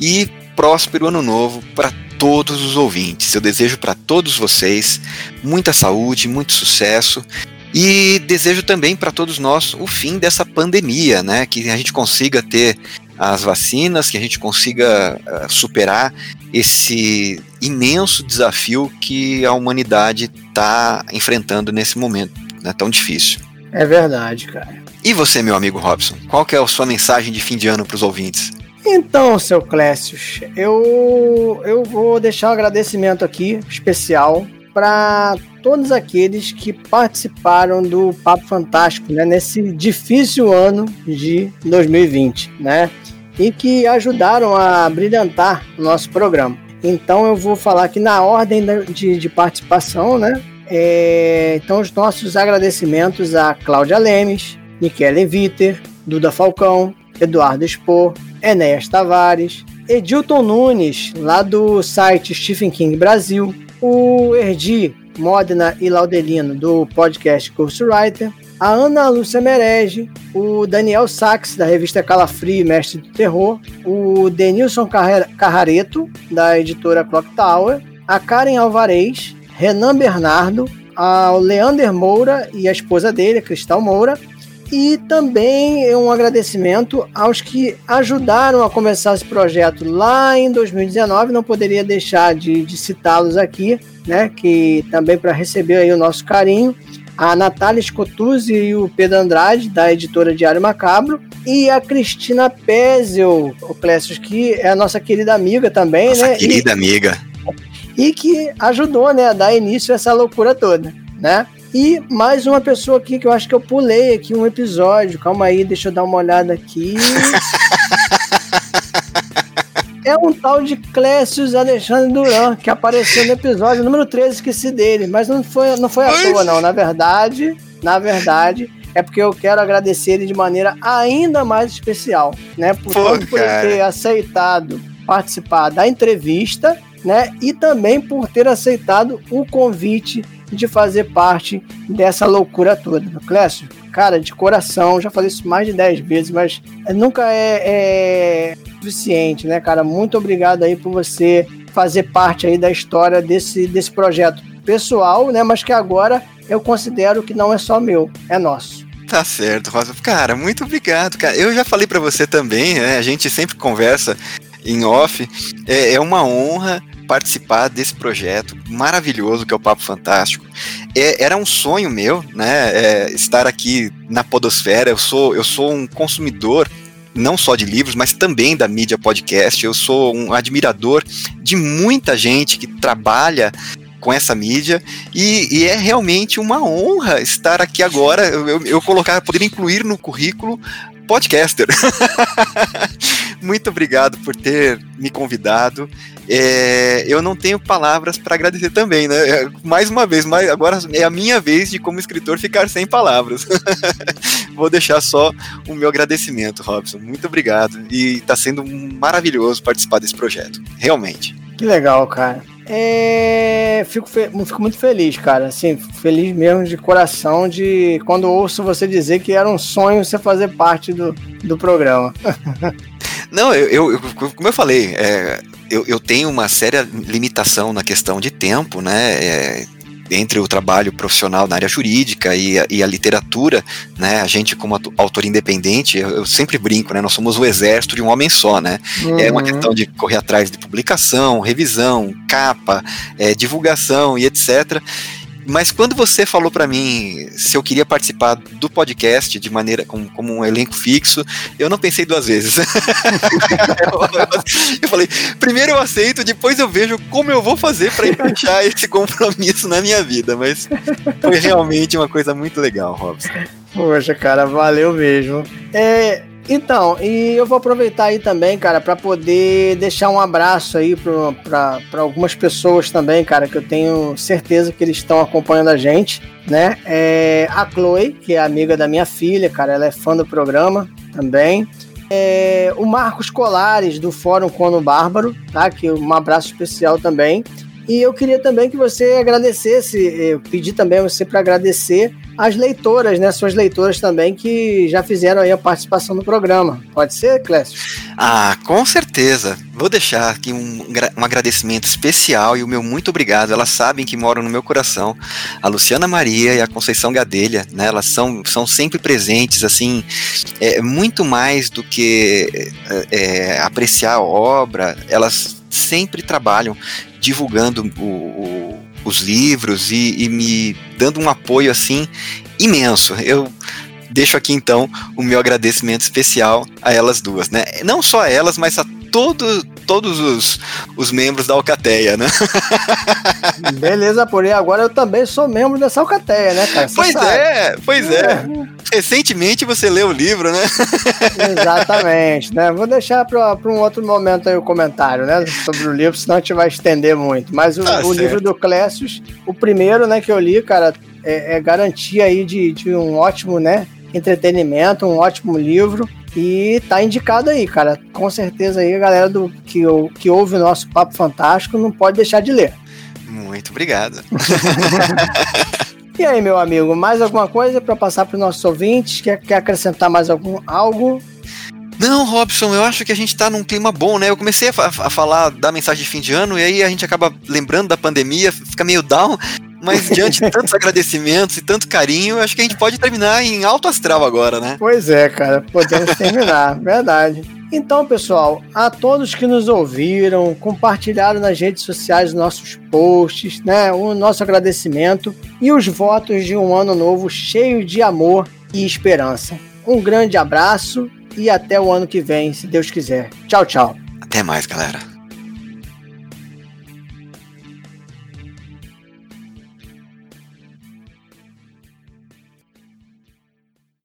e próspero ano novo para todos os ouvintes. Eu desejo para todos vocês muita saúde, muito sucesso e desejo também para todos nós o fim dessa pandemia, né? Que a gente consiga ter as vacinas, que a gente consiga uh, superar esse imenso desafio que a humanidade está enfrentando nesse momento né, tão difícil.
É verdade, cara.
E você, meu amigo Robson, qual que é a sua mensagem de fim de ano para os ouvintes?
Então, seu Clécius, eu, eu vou deixar um agradecimento aqui especial para todos aqueles que participaram do Papo Fantástico né, nesse difícil ano de 2020, né? E que ajudaram a brilhantar o nosso programa. Então eu vou falar aqui na ordem de, de participação, né? É, então os nossos agradecimentos a Cláudia Lemes, Michele Viter, Duda Falcão, Eduardo Expor, Enéas Tavares, Edilton Nunes, lá do site Stephen King Brasil, o Erdi Modena e Laudelino, do podcast Ghostwriter, a Ana Lúcia Merege, o Daniel Sachs, da revista Calafrio, Mestre do Terror, o Denilson Carrareto, da editora Clock Tower, a Karen Alvarez, Renan Bernardo, ao Leander Moura e a esposa dele, Cristal Moura, e também um agradecimento aos que ajudaram a começar esse projeto lá em 2019. Não poderia deixar de, de citá-los aqui, né? Que também para receber aí o nosso carinho. A Natália Scotuzzi e o Pedro Andrade, da editora Diário Macabro, e a Cristina Pezel, o Clécio, que é a nossa querida amiga também,
nossa
né?
Querida e, amiga.
E que ajudou né, a dar início a essa loucura toda, né? E mais uma pessoa aqui que eu acho que eu pulei aqui um episódio. Calma aí, deixa eu dar uma olhada aqui. é um tal de Clécius Alexandre Duran, que apareceu no episódio número 13, esqueci dele. Mas não foi, não foi à toa, não. Na verdade, na verdade, é porque eu quero agradecer ele de maneira ainda mais especial, né? Por, Pô, por ele ter aceitado participar da entrevista, né? E também por ter aceitado o convite de fazer parte dessa loucura toda. Clécio, cara, de coração, já falei isso mais de 10 vezes, mas nunca é, é suficiente, né, cara? Muito obrigado aí por você fazer parte aí da história desse, desse projeto pessoal, né? Mas que agora eu considero que não é só meu, é nosso.
Tá certo, Rosa. Cara, muito obrigado, cara. Eu já falei para você também, né? A gente sempre conversa em off. É, é uma honra participar desse projeto maravilhoso que é o Papo Fantástico. É, era um sonho meu, né, é, estar aqui na podosfera. Eu sou, eu sou um consumidor não só de livros, mas também da mídia podcast. Eu sou um admirador de muita gente que trabalha com essa mídia e, e, é realmente uma honra estar aqui agora. Eu, eu, eu colocar, poder incluir no currículo podcaster. Muito obrigado por ter me convidado. É, eu não tenho palavras para agradecer também, né? É, mais uma vez, mas agora é a minha vez de, como escritor, ficar sem palavras. Vou deixar só o meu agradecimento, Robson. Muito obrigado. E está sendo maravilhoso participar desse projeto. Realmente.
Que legal, cara. É, fico, fico muito feliz, cara. Assim, feliz mesmo de coração de quando ouço você dizer que era um sonho você fazer parte do, do programa.
Não, eu, eu, como eu falei, é, eu, eu tenho uma séria limitação na questão de tempo, né? É, entre o trabalho profissional na área jurídica e a, e a, literatura, né? A gente como autor independente, eu, eu, sempre brinco, né? Nós somos o exército de um homem só, né? Uhum. É uma uhum. questão de correr atrás de publicação, revisão, capa, é, divulgação e etc. Mas quando você falou para mim se eu queria participar do podcast de maneira como, como um elenco fixo, eu não pensei duas vezes. eu falei, primeiro eu aceito, depois eu vejo como eu vou fazer para encaixar esse compromisso na minha vida. Mas foi realmente uma coisa muito legal, Robson.
Poxa, cara, valeu mesmo. É, então, e eu vou aproveitar aí também, cara, para poder deixar um abraço aí para algumas pessoas também, cara, que eu tenho certeza que eles estão acompanhando a gente, né? É a Chloe, que é amiga da minha filha, cara, ela é fã do programa também. É, o Marcos Colares, do Fórum Cono Bárbaro, tá? Que um abraço especial também. E eu queria também que você agradecesse, eu pedi também você para agradecer as leitoras, né? Suas leitoras também que já fizeram aí a participação no programa. Pode ser, Clécio?
Ah, com certeza. Vou deixar aqui um, um agradecimento especial e o meu muito obrigado. Elas sabem que moram no meu coração. A Luciana Maria e a Conceição Gadelha, né? Elas são, são sempre presentes, assim, é, muito mais do que é, é apreciar a obra. Elas sempre trabalham divulgando o, o os livros e, e me dando um apoio assim imenso. Eu deixo aqui então o meu agradecimento especial a elas duas, né? Não só a elas, mas a todo, todos os, os membros da Alcateia, né?
Beleza, porém agora eu também sou membro dessa Alcateia, né, cara?
Você pois sabe. é, pois é. é. Recentemente você leu o livro, né?
Exatamente, né? Vou deixar para um outro momento aí o comentário, né? Sobre o livro, senão a gente vai estender muito. Mas o, tá o livro do Clécius, o primeiro, né, que eu li, cara, é, é garantia aí de, de um ótimo, né? Entretenimento, um ótimo livro. E tá indicado aí, cara. Com certeza aí a galera do, que, que ouve o nosso Papo Fantástico não pode deixar de ler.
Muito obrigado.
e aí, meu amigo, mais alguma coisa para passar para os nossos ouvintes? Quer, quer acrescentar mais algum algo?
Não, Robson, eu acho que a gente tá num clima bom, né? Eu comecei a, a, falar da mensagem de fim de ano e aí a gente acaba lembrando da pandemia, fica meio down. Mas diante de tantos agradecimentos e tanto carinho, acho que a gente pode terminar em alto astral agora, né?
Pois é, cara, podemos terminar, verdade. Então, pessoal, a todos que nos ouviram, compartilharam nas redes sociais nossos posts, né? O nosso agradecimento e os votos de um ano novo cheio de amor e esperança. Um grande abraço e até o ano que vem, se Deus quiser. Tchau, tchau.
Até mais, galera.